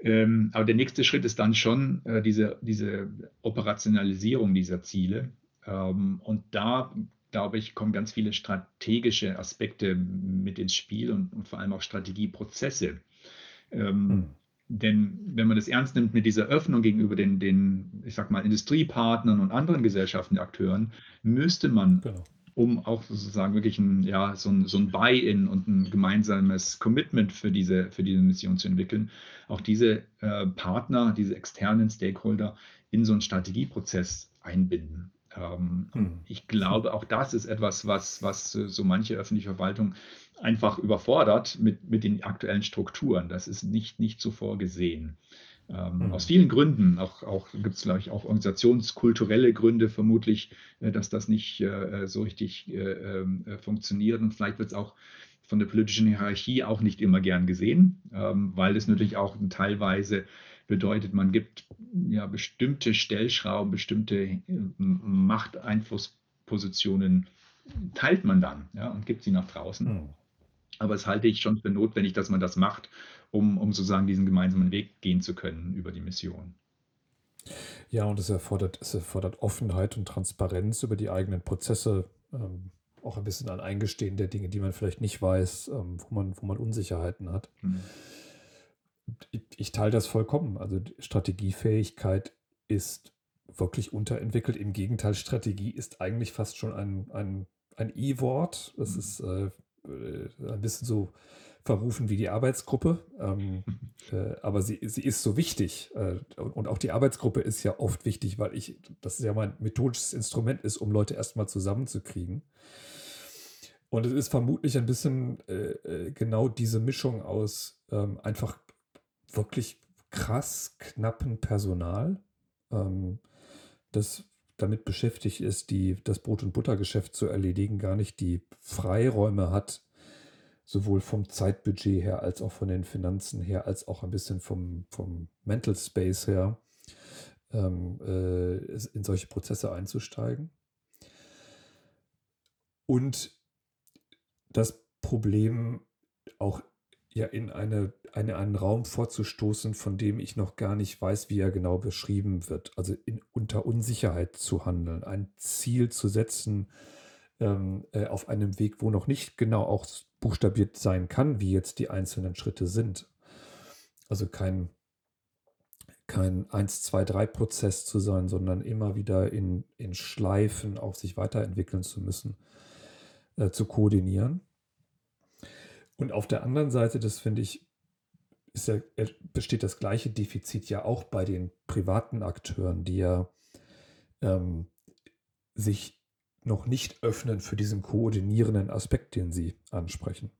Ähm, aber der nächste Schritt ist dann schon äh, diese, diese Operationalisierung dieser Ziele. Ähm, und da glaube ich, kommen ganz viele strategische Aspekte mit ins Spiel und, und vor allem auch Strategieprozesse. Ähm, hm. Denn wenn man das ernst nimmt mit dieser Öffnung gegenüber den, den, ich sag mal, Industriepartnern und anderen Gesellschaften, Akteuren, müsste man, genau. um auch sozusagen wirklich ein, ja, so ein, so ein Buy-in und ein gemeinsames Commitment für diese, für diese Mission zu entwickeln, auch diese äh, Partner, diese externen Stakeholder in so einen Strategieprozess einbinden. Ähm, hm. Ich glaube, auch das ist etwas, was, was so manche öffentliche Verwaltung einfach überfordert mit, mit den aktuellen Strukturen. Das ist nicht, nicht so vorgesehen. Ähm, hm. Aus vielen Gründen, auch, auch gibt es, glaube ich, auch organisationskulturelle Gründe vermutlich, äh, dass das nicht äh, so richtig äh, ähm, äh funktioniert. Und vielleicht wird es auch von der politischen Hierarchie auch nicht immer gern gesehen, ähm, weil es natürlich auch teilweise bedeutet, man gibt ja bestimmte Stellschrauben, bestimmte äh, Machteinflusspositionen teilt man dann ja, und gibt sie nach draußen. Mhm. Aber es halte ich schon für notwendig, dass man das macht, um, um sozusagen diesen gemeinsamen Weg gehen zu können über die Mission. Ja, und es erfordert, es erfordert Offenheit und Transparenz über die eigenen Prozesse, ähm, auch ein bisschen ein Eingestehen der Dinge, die man vielleicht nicht weiß, ähm, wo, man, wo man Unsicherheiten hat. Mhm ich, ich teile das vollkommen. Also Strategiefähigkeit ist wirklich unterentwickelt. Im Gegenteil, Strategie ist eigentlich fast schon ein, ein, ein I-Wort. Das mhm. ist äh, äh, ein bisschen so verrufen wie die Arbeitsgruppe. Ähm, äh, aber sie, sie ist so wichtig. Äh, und auch die Arbeitsgruppe ist ja oft wichtig, weil ich, das ja mein methodisches Instrument ist, um Leute erstmal zusammenzukriegen. Und es ist vermutlich ein bisschen äh, äh genau diese Mischung aus ähm, einfach wirklich krass knappen Personal, ähm, das damit beschäftigt ist, die, das Brot- und Buttergeschäft zu erledigen, gar nicht die Freiräume hat, sowohl vom Zeitbudget her als auch von den Finanzen her, als auch ein bisschen vom, vom Mental Space her, ähm, äh, in solche Prozesse einzusteigen. Und das Problem auch ja in eine, eine, einen Raum vorzustoßen, von dem ich noch gar nicht weiß, wie er genau beschrieben wird. Also in, unter Unsicherheit zu handeln, ein Ziel zu setzen ähm, äh, auf einem Weg, wo noch nicht genau auch buchstabiert sein kann, wie jetzt die einzelnen Schritte sind. Also kein, kein 1, 2, 3 Prozess zu sein, sondern immer wieder in, in Schleifen auch sich weiterentwickeln zu müssen, äh, zu koordinieren. Und auf der anderen Seite, das finde ich, ja, besteht das gleiche Defizit ja auch bei den privaten Akteuren, die ja ähm, sich noch nicht öffnen für diesen koordinierenden Aspekt, den sie ansprechen.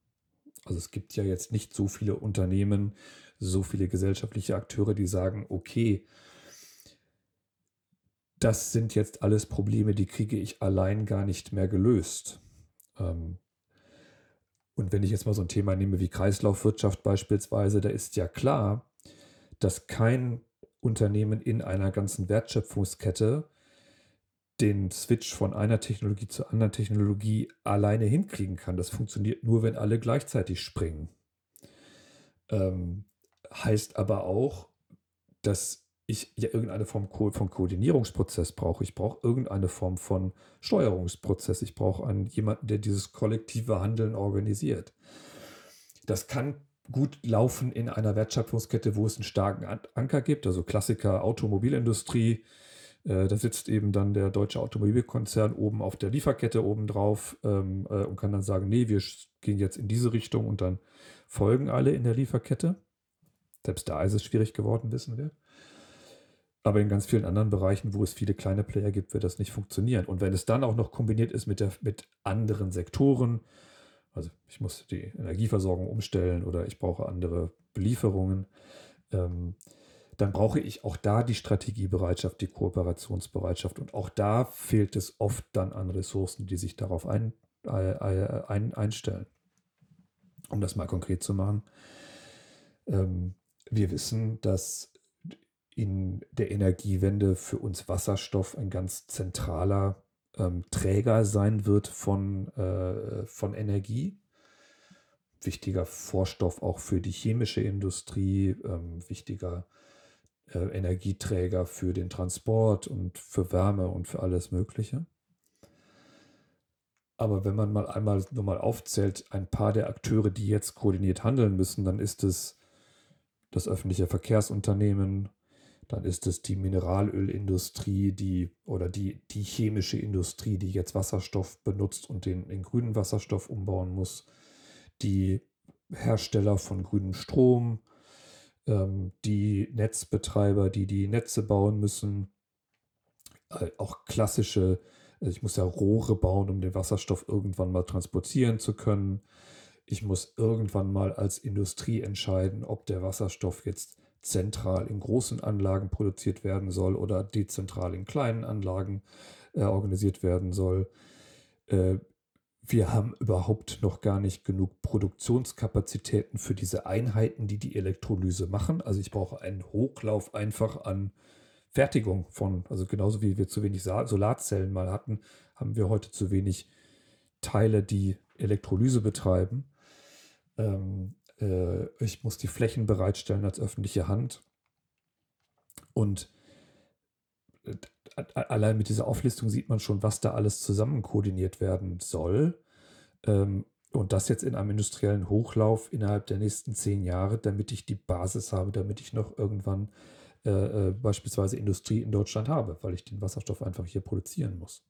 Also es gibt ja jetzt nicht so viele Unternehmen, so viele gesellschaftliche Akteure, die sagen, okay, das sind jetzt alles Probleme, die kriege ich allein gar nicht mehr gelöst. Ähm, und wenn ich jetzt mal so ein Thema nehme wie Kreislaufwirtschaft beispielsweise, da ist ja klar, dass kein Unternehmen in einer ganzen Wertschöpfungskette den Switch von einer Technologie zur anderen Technologie alleine hinkriegen kann. Das funktioniert nur, wenn alle gleichzeitig springen. Ähm, heißt aber auch, dass ich ja irgendeine Form von Koordinierungsprozess brauche. Ich brauche irgendeine Form von Steuerungsprozess. Ich brauche einen, jemanden, der dieses kollektive Handeln organisiert. Das kann gut laufen in einer Wertschöpfungskette, wo es einen starken Anker gibt, also Klassiker Automobilindustrie. Äh, da sitzt eben dann der deutsche Automobilkonzern oben auf der Lieferkette oben drauf ähm, äh, und kann dann sagen, nee, wir gehen jetzt in diese Richtung und dann folgen alle in der Lieferkette. Selbst da ist es schwierig geworden, wissen wir. Aber in ganz vielen anderen Bereichen, wo es viele kleine Player gibt, wird das nicht funktionieren. Und wenn es dann auch noch kombiniert ist mit, der, mit anderen Sektoren, also ich muss die Energieversorgung umstellen oder ich brauche andere Belieferungen, ähm, dann brauche ich auch da die Strategiebereitschaft, die Kooperationsbereitschaft. Und auch da fehlt es oft dann an Ressourcen, die sich darauf ein, äh, ein, einstellen. Um das mal konkret zu machen. Ähm, wir wissen, dass in der Energiewende für uns Wasserstoff ein ganz zentraler ähm, Träger sein wird von, äh, von Energie. Wichtiger Vorstoff auch für die chemische Industrie, ähm, wichtiger äh, Energieträger für den Transport und für Wärme und für alles Mögliche. Aber wenn man mal einmal nur mal aufzählt, ein paar der Akteure, die jetzt koordiniert handeln müssen, dann ist es das öffentliche Verkehrsunternehmen, dann ist es die Mineralölindustrie, die oder die, die chemische Industrie, die jetzt Wasserstoff benutzt und den in grünen Wasserstoff umbauen muss, die Hersteller von grünem Strom, ähm, die Netzbetreiber, die die Netze bauen müssen, äh, auch klassische, also ich muss ja Rohre bauen, um den Wasserstoff irgendwann mal transportieren zu können. Ich muss irgendwann mal als Industrie entscheiden, ob der Wasserstoff jetzt zentral in großen Anlagen produziert werden soll oder dezentral in kleinen Anlagen äh, organisiert werden soll. Äh, wir haben überhaupt noch gar nicht genug Produktionskapazitäten für diese Einheiten, die die Elektrolyse machen. Also ich brauche einen Hochlauf einfach an Fertigung von, also genauso wie wir zu wenig Solarzellen mal hatten, haben wir heute zu wenig Teile, die Elektrolyse betreiben. Ähm, äh, ich muss die Flächen bereitstellen als öffentliche Hand. Und äh, allein mit dieser Auflistung sieht man schon, was da alles zusammen koordiniert werden soll. Ähm, und das jetzt in einem industriellen Hochlauf innerhalb der nächsten zehn Jahre, damit ich die Basis habe, damit ich noch irgendwann äh, äh, beispielsweise Industrie in Deutschland habe, weil ich den Wasserstoff einfach hier produzieren muss.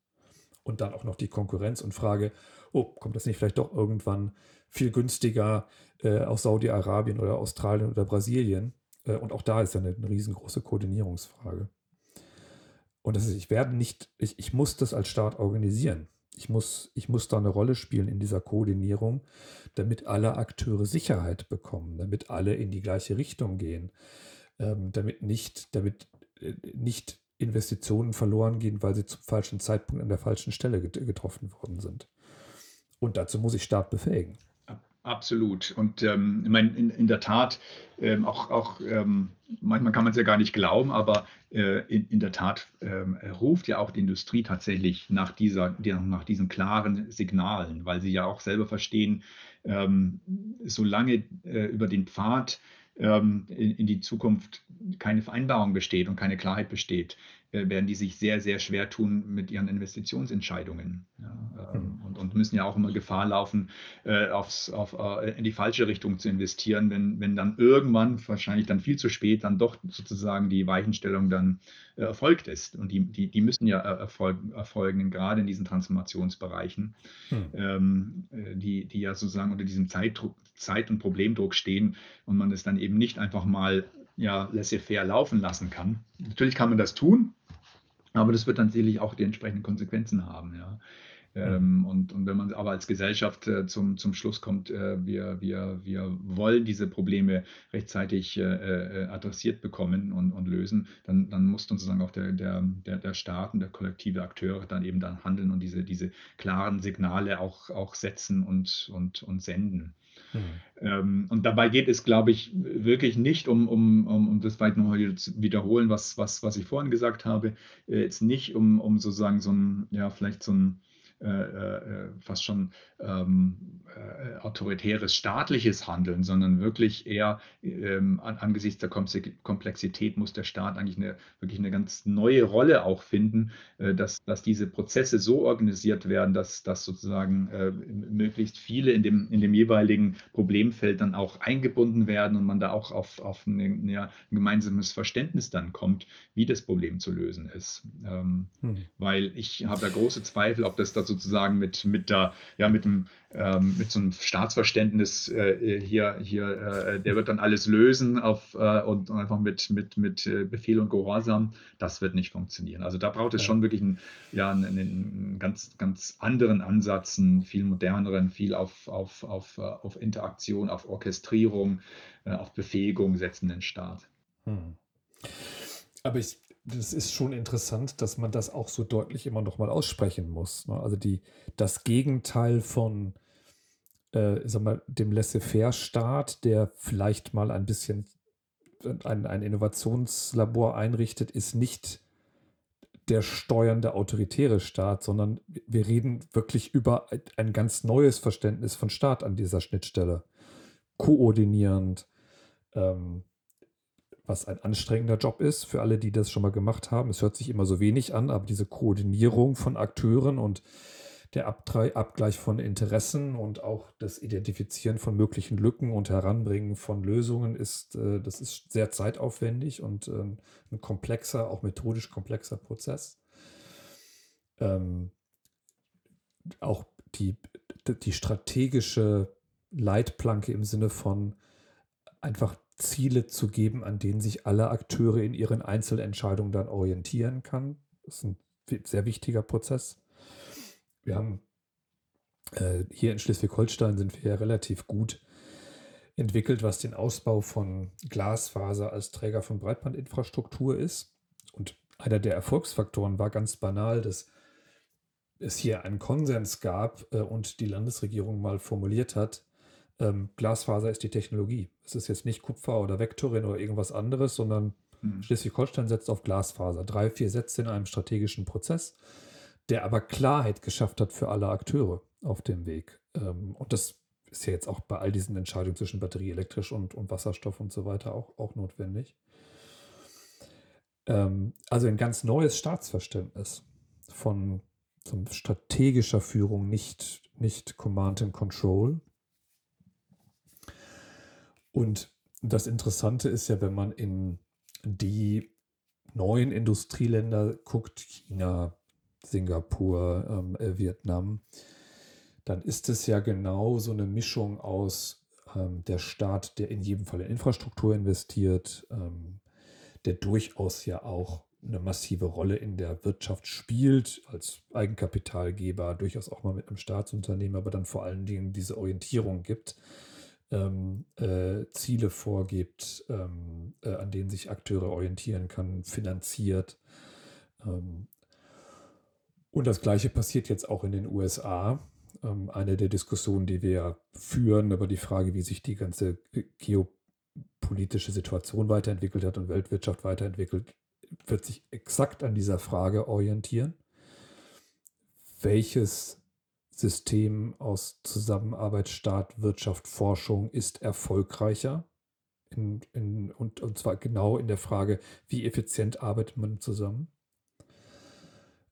Und dann auch noch die Konkurrenz und frage, oh, kommt das nicht vielleicht doch irgendwann viel günstiger äh, aus Saudi-Arabien oder Australien oder Brasilien? Äh, und auch da ist ja eine, eine riesengroße Koordinierungsfrage. Und das ist, ich werde nicht, ich, ich muss das als Staat organisieren. Ich muss, ich muss da eine Rolle spielen in dieser Koordinierung, damit alle Akteure Sicherheit bekommen, damit alle in die gleiche Richtung gehen, ähm, damit nicht, damit äh, nicht Investitionen verloren gehen, weil sie zum falschen Zeitpunkt an der falschen Stelle getroffen worden sind. Und dazu muss ich Staat befähigen. Absolut. Und ähm, in, in der Tat, ähm, auch, auch ähm, manchmal kann man es ja gar nicht glauben, aber äh, in, in der Tat ähm, ruft ja auch die Industrie tatsächlich nach, dieser, nach diesen klaren Signalen, weil sie ja auch selber verstehen, ähm, solange äh, über den Pfad ähm, in, in die Zukunft keine Vereinbarung besteht und keine Klarheit besteht, werden die sich sehr, sehr schwer tun mit ihren Investitionsentscheidungen. Ja, ähm, mhm. und, und, müssen ja auch immer Gefahr laufen, äh, aufs, auf, äh, in die falsche Richtung zu investieren, wenn, wenn dann irgendwann, wahrscheinlich dann viel zu spät, dann doch sozusagen die Weichenstellung dann äh, erfolgt ist. Und die, die, die müssen ja erfolgen, erfolgen, gerade in diesen Transformationsbereichen, hm. ähm, äh, die, die ja sozusagen unter diesem Zeitdruck, Zeit- und Problemdruck stehen und man es dann eben nicht einfach mal ja, laissez-faire laufen lassen kann. Natürlich kann man das tun, aber das wird dann sicherlich auch die entsprechenden Konsequenzen haben. Ja. Ähm, und, und wenn man aber als Gesellschaft äh, zum, zum Schluss kommt, äh, wir, wir, wir wollen diese Probleme rechtzeitig äh, äh, adressiert bekommen und, und lösen, dann, dann muss sozusagen auch der, der, der, der Staat und der kollektive Akteur dann eben dann handeln und diese, diese klaren Signale auch, auch setzen und, und, und senden. Mhm. Ähm, und dabei geht es, glaube ich, wirklich nicht um, um, um, um das weit noch zu wiederholen, was, was, was ich vorhin gesagt habe, äh, jetzt nicht um, um sozusagen so ein, ja, vielleicht so ein fast schon ähm, äh, autoritäres staatliches Handeln, sondern wirklich eher ähm, an, angesichts der Komplexität muss der Staat eigentlich eine, wirklich eine ganz neue Rolle auch finden, äh, dass, dass diese Prozesse so organisiert werden, dass, dass sozusagen äh, möglichst viele in dem, in dem jeweiligen Problemfeld dann auch eingebunden werden und man da auch auf, auf ein, ja, ein gemeinsames Verständnis dann kommt, wie das Problem zu lösen ist. Ähm, hm. Weil ich habe da große Zweifel, ob das dazu sozusagen mit, mit, der, ja, mit, dem, ähm, mit so einem Staatsverständnis äh, hier, hier äh, der wird dann alles lösen auf, äh, und einfach mit, mit, mit äh, Befehl und Gehorsam, das wird nicht funktionieren. Also da braucht es schon wirklich einen, ja, einen, einen ganz, ganz anderen Ansatz, einen viel moderneren, viel auf, auf, auf, äh, auf Interaktion, auf Orchestrierung, äh, auf Befähigung setzenden Staat. Hm. Aber ich, das ist schon interessant, dass man das auch so deutlich immer noch mal aussprechen muss. Ne? Also die, das Gegenteil von äh, sag mal, dem Laissez-faire-Staat, der vielleicht mal ein bisschen ein, ein Innovationslabor einrichtet, ist nicht der steuernde autoritäre Staat, sondern wir reden wirklich über ein ganz neues Verständnis von Staat an dieser Schnittstelle. Koordinierend, ähm, was ein anstrengender Job ist für alle, die das schon mal gemacht haben. Es hört sich immer so wenig an, aber diese Koordinierung von Akteuren und der Abgleich von Interessen und auch das Identifizieren von möglichen Lücken und Heranbringen von Lösungen ist, äh, das ist sehr zeitaufwendig und ähm, ein komplexer, auch methodisch komplexer Prozess. Ähm, auch die, die strategische Leitplanke im Sinne von einfach Ziele zu geben, an denen sich alle Akteure in ihren Einzelentscheidungen dann orientieren kann. Das ist ein sehr wichtiger Prozess. Wir haben äh, hier in Schleswig-Holstein sind wir ja relativ gut entwickelt, was den Ausbau von Glasfaser als Träger von Breitbandinfrastruktur ist. Und einer der Erfolgsfaktoren war ganz banal, dass es hier einen Konsens gab äh, und die Landesregierung mal formuliert hat, ähm, Glasfaser ist die Technologie. Es ist jetzt nicht Kupfer oder Vektorin oder irgendwas anderes, sondern mhm. Schleswig-Holstein setzt auf Glasfaser. Drei, vier Sätze in einem strategischen Prozess, der aber Klarheit geschafft hat für alle Akteure auf dem Weg. Ähm, und das ist ja jetzt auch bei all diesen Entscheidungen zwischen Batterie elektrisch und, und Wasserstoff und so weiter auch, auch notwendig. Ähm, also ein ganz neues Staatsverständnis von so strategischer Führung, nicht, nicht Command and Control, und das Interessante ist ja, wenn man in die neuen Industrieländer guckt, China, Singapur, ähm, äh, Vietnam, dann ist es ja genau so eine Mischung aus ähm, der Staat, der in jedem Fall in Infrastruktur investiert, ähm, der durchaus ja auch eine massive Rolle in der Wirtschaft spielt, als Eigenkapitalgeber, durchaus auch mal mit einem Staatsunternehmen, aber dann vor allen Dingen diese Orientierung gibt ähm, äh, Ziele vorgibt, ähm, äh, an denen sich Akteure orientieren können, finanziert. Ähm, und das Gleiche passiert jetzt auch in den USA. Ähm, eine der Diskussionen, die wir führen über die Frage, wie sich die ganze geopolitische Situation weiterentwickelt hat und Weltwirtschaft weiterentwickelt, wird sich exakt an dieser Frage orientieren. Welches System aus Zusammenarbeit, Staat, Wirtschaft, Forschung ist erfolgreicher. In, in, und, und zwar genau in der Frage, wie effizient arbeitet man zusammen.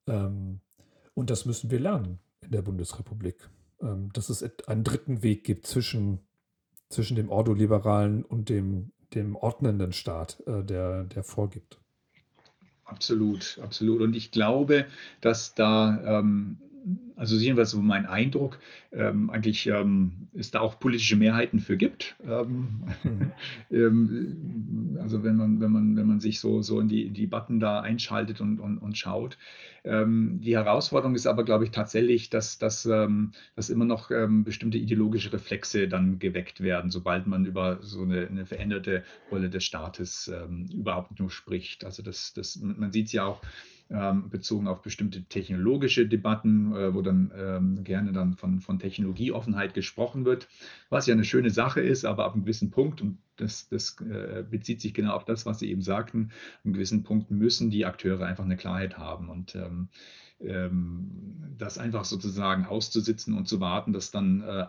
Ähm, und das müssen wir lernen in der Bundesrepublik. Ähm, dass es einen dritten Weg gibt zwischen, zwischen dem ordoliberalen und dem, dem ordnenden Staat, äh, der, der vorgibt. Absolut, absolut. Und ich glaube, dass da ähm, also jedenfalls so mein Eindruck, ähm, eigentlich ähm, es da auch politische Mehrheiten für gibt. Ähm, mhm. Ähm, also wenn man, wenn man, wenn man sich so, so in die, in die Debatten da einschaltet und, und, und schaut. Ähm, die Herausforderung ist aber, glaube ich, tatsächlich, dass, dass, ähm, dass immer noch bestimmte ideologische Reflexe dann geweckt werden, sobald man über so eine, eine veränderte Rolle des Staates überhaupt nur spricht. Also das, das, man sieht es ja auch ähm, bezogen auf bestimmte technologische Debatten, äh, wo dann ähm, gerne dann von, von Technologieoffenheit gesprochen wird, was ja eine schöne Sache ist, aber ab einem gewissen Punkt, und das, das äh, bezieht sich genau auf das, was Sie eben sagten, an einem gewissen Punkt müssen die Akteure einfach eine Klarheit haben. Und ähm, ähm, das einfach sozusagen auszusitzen und zu warten, dass dann äh,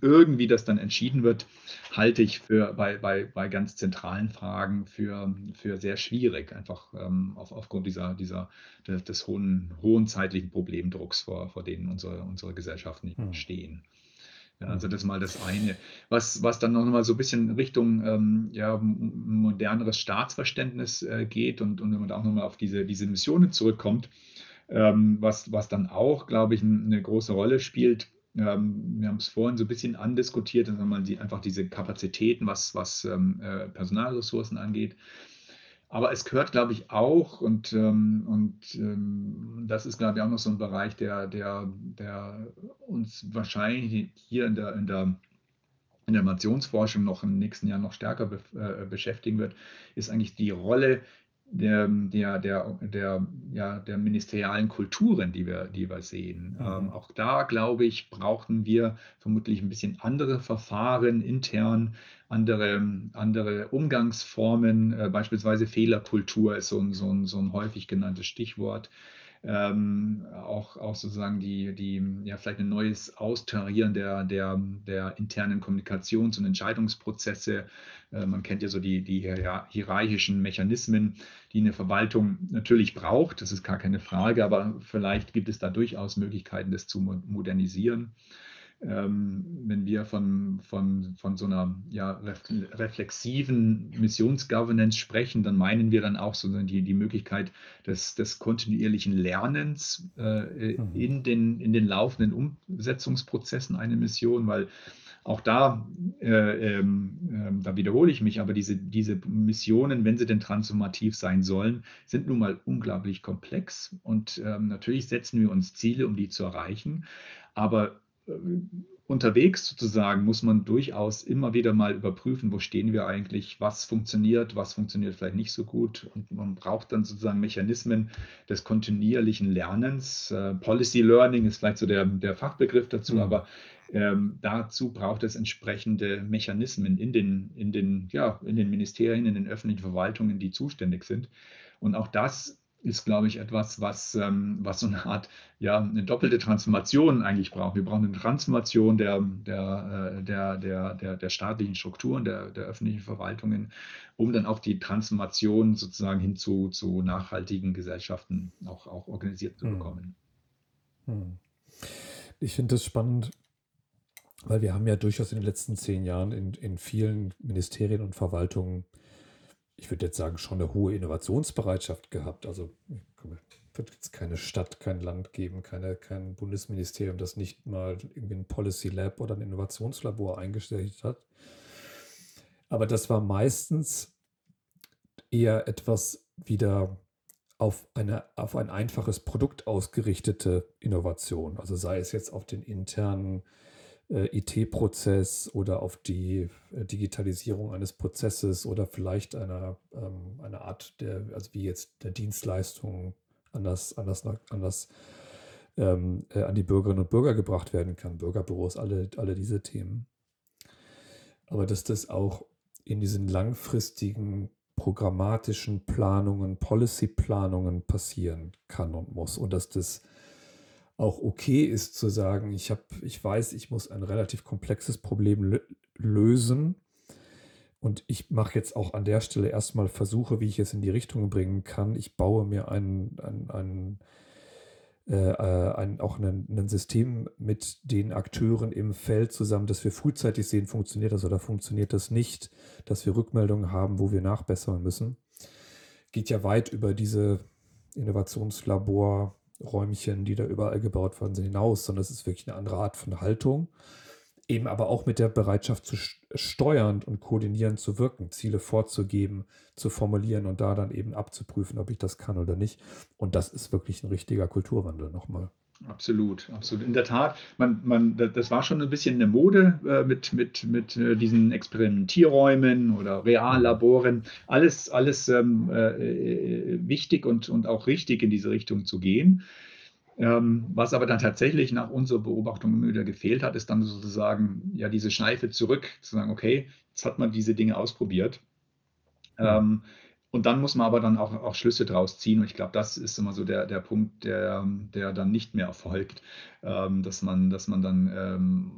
irgendwie das dann entschieden wird, halte ich für bei, bei, bei ganz zentralen Fragen für, für sehr schwierig, einfach ähm, auf, aufgrund dieser, dieser, des, des hohen, hohen zeitlichen Problemdrucks, vor, vor denen unsere, unsere Gesellschaften hm. stehen. Ja, also das ist mal das eine. Was, was dann noch mal so ein bisschen Richtung ähm, ja, moderneres Staatsverständnis äh, geht und, und wenn man auch noch mal auf diese, diese Missionen zurückkommt, ähm, was, was dann auch, glaube ich, eine große Rolle spielt. Ähm, wir haben es vorhin so ein bisschen andiskutiert, dass man die, einfach diese Kapazitäten, was, was ähm, äh, Personalressourcen angeht. Aber es gehört, glaube ich, auch, und, ähm, und ähm, das ist, glaube ich, auch noch so ein Bereich, der, der, der uns wahrscheinlich hier in der, in der in der Innovationsforschung noch im nächsten Jahr noch stärker be äh, beschäftigen wird, ist eigentlich die Rolle der, der, der, der, ja, der ministerialen Kulturen, die wir, die wir sehen. Mhm. Ähm, auch da, glaube ich, brauchten wir vermutlich ein bisschen andere Verfahren intern, andere, andere Umgangsformen, äh, beispielsweise Fehlerkultur ist so ein, so ein, so ein häufig genanntes Stichwort ähm, auch, auch sozusagen die, die, ja, vielleicht ein neues Austarieren der, der, der internen Kommunikations- und Entscheidungsprozesse. Äh, man kennt ja so die, die hierarchischen Mechanismen, die eine Verwaltung natürlich braucht. Das ist gar keine Frage, aber vielleicht gibt es da durchaus Möglichkeiten, das zu modernisieren ähm, wenn wir von, von, von so einer ja, reflexiven Missionsgovernance sprechen, dann meinen wir dann auch so die, die Möglichkeit des, des kontinuierlichen Lernens äh, mhm. in, den, in den laufenden Umsetzungsprozessen einer Mission, weil auch da, äh, äh, da wiederhole ich mich, aber diese, diese Missionen, wenn sie denn transformativ sein sollen, sind nun mal unglaublich komplex und ähm, natürlich setzen wir uns Ziele, um die zu erreichen. Aber unterwegs sozusagen muss man durchaus immer wieder mal überprüfen, wo stehen wir eigentlich, was funktioniert, was funktioniert vielleicht nicht so gut. Und man braucht dann sozusagen Mechanismen des kontinuierlichen Lernens. Äh, Policy Learning ist vielleicht so der, der Fachbegriff dazu, mhm. aber ähm, dazu braucht es entsprechende Mechanismen in den, in, den, ja, in den Ministerien, in den öffentlichen Verwaltungen, die zuständig sind. Und auch das ist, glaube ich, etwas, was, ähm, was so eine Art, ja, eine doppelte Transformation eigentlich braucht. Wir brauchen eine Transformation der, der, äh, der, der, der, der staatlichen Strukturen, der, der öffentlichen Verwaltungen, um dann auch die Transformation sozusagen hin zu, zu nachhaltigen Gesellschaften auch, auch organisiert zu hm. bekommen. Hm. Ich finde das spannend, weil wir haben ja durchaus in den letzten zehn Jahren in, in vielen Ministerien und Verwaltungen ich würde jetzt sagen, schon eine hohe Innovationsbereitschaft gehabt. Also wird jetzt keine Stadt, kein Land geben, keine, kein Bundesministerium, das nicht mal irgendwie ein Policy Lab oder ein Innovationslabor eingestellt hat. Aber das war meistens eher etwas wieder auf, eine, auf ein einfaches Produkt ausgerichtete Innovation. Also sei es jetzt auf den internen IT-Prozess oder auf die äh, Digitalisierung eines Prozesses oder vielleicht einer, ähm, einer Art der, also wie jetzt der Dienstleistung anders, anders, anders ähm, äh, an die Bürgerinnen und Bürger gebracht werden kann. Bürgerbüros, alle, alle diese Themen. Aber dass das auch in diesen langfristigen programmatischen Planungen, Policy-Planungen passieren kann und muss und dass das auch okay ist zu sagen, ich habe, ich weiß, ich muss ein relativ komplexes Problem lösen. Und ich mache jetzt auch an der Stelle erstmal Versuche, wie ich es in die Richtung bringen kann. Ich baue mir ein, ein, ein, äh, äh ein auch ein, System mit den Akteuren im Feld zusammen, dass wir frühzeitig sehen, funktioniert das oder funktioniert das nicht, dass wir Rückmeldungen haben, wo wir nachbessern müssen. Geht ja weit über diese Innovationslabor Räumchen, die da überall gebaut worden sind, hinaus, sondern es ist wirklich eine andere Art von Haltung. Eben aber auch mit der Bereitschaft zu steuern und koordinieren zu wirken, Ziele vorzugeben, zu formulieren und da dann eben abzuprüfen, ob ich das kann oder nicht. Und das ist wirklich ein richtiger Kulturwandel nochmal. Absolut, absolut. In der Tat, man, man, das war schon ein bisschen eine Mode äh, mit, mit, mit äh, diesen Experimentierräumen oder Reallaboren. Alles, alles ähm, äh, wichtig und, und auch richtig in diese Richtung zu gehen. Ähm, was aber dann tatsächlich nach unserer Beobachtung immer wieder gefehlt hat, ist dann sozusagen ja diese Schleife zurück, zu sagen, okay, jetzt hat man diese Dinge ausprobiert. Mhm. Und dann muss man aber dann auch, auch Schlüsse draus ziehen. Und ich glaube, das ist immer so der, der Punkt, der, der dann nicht mehr erfolgt, ähm, dass, man, dass man dann ähm,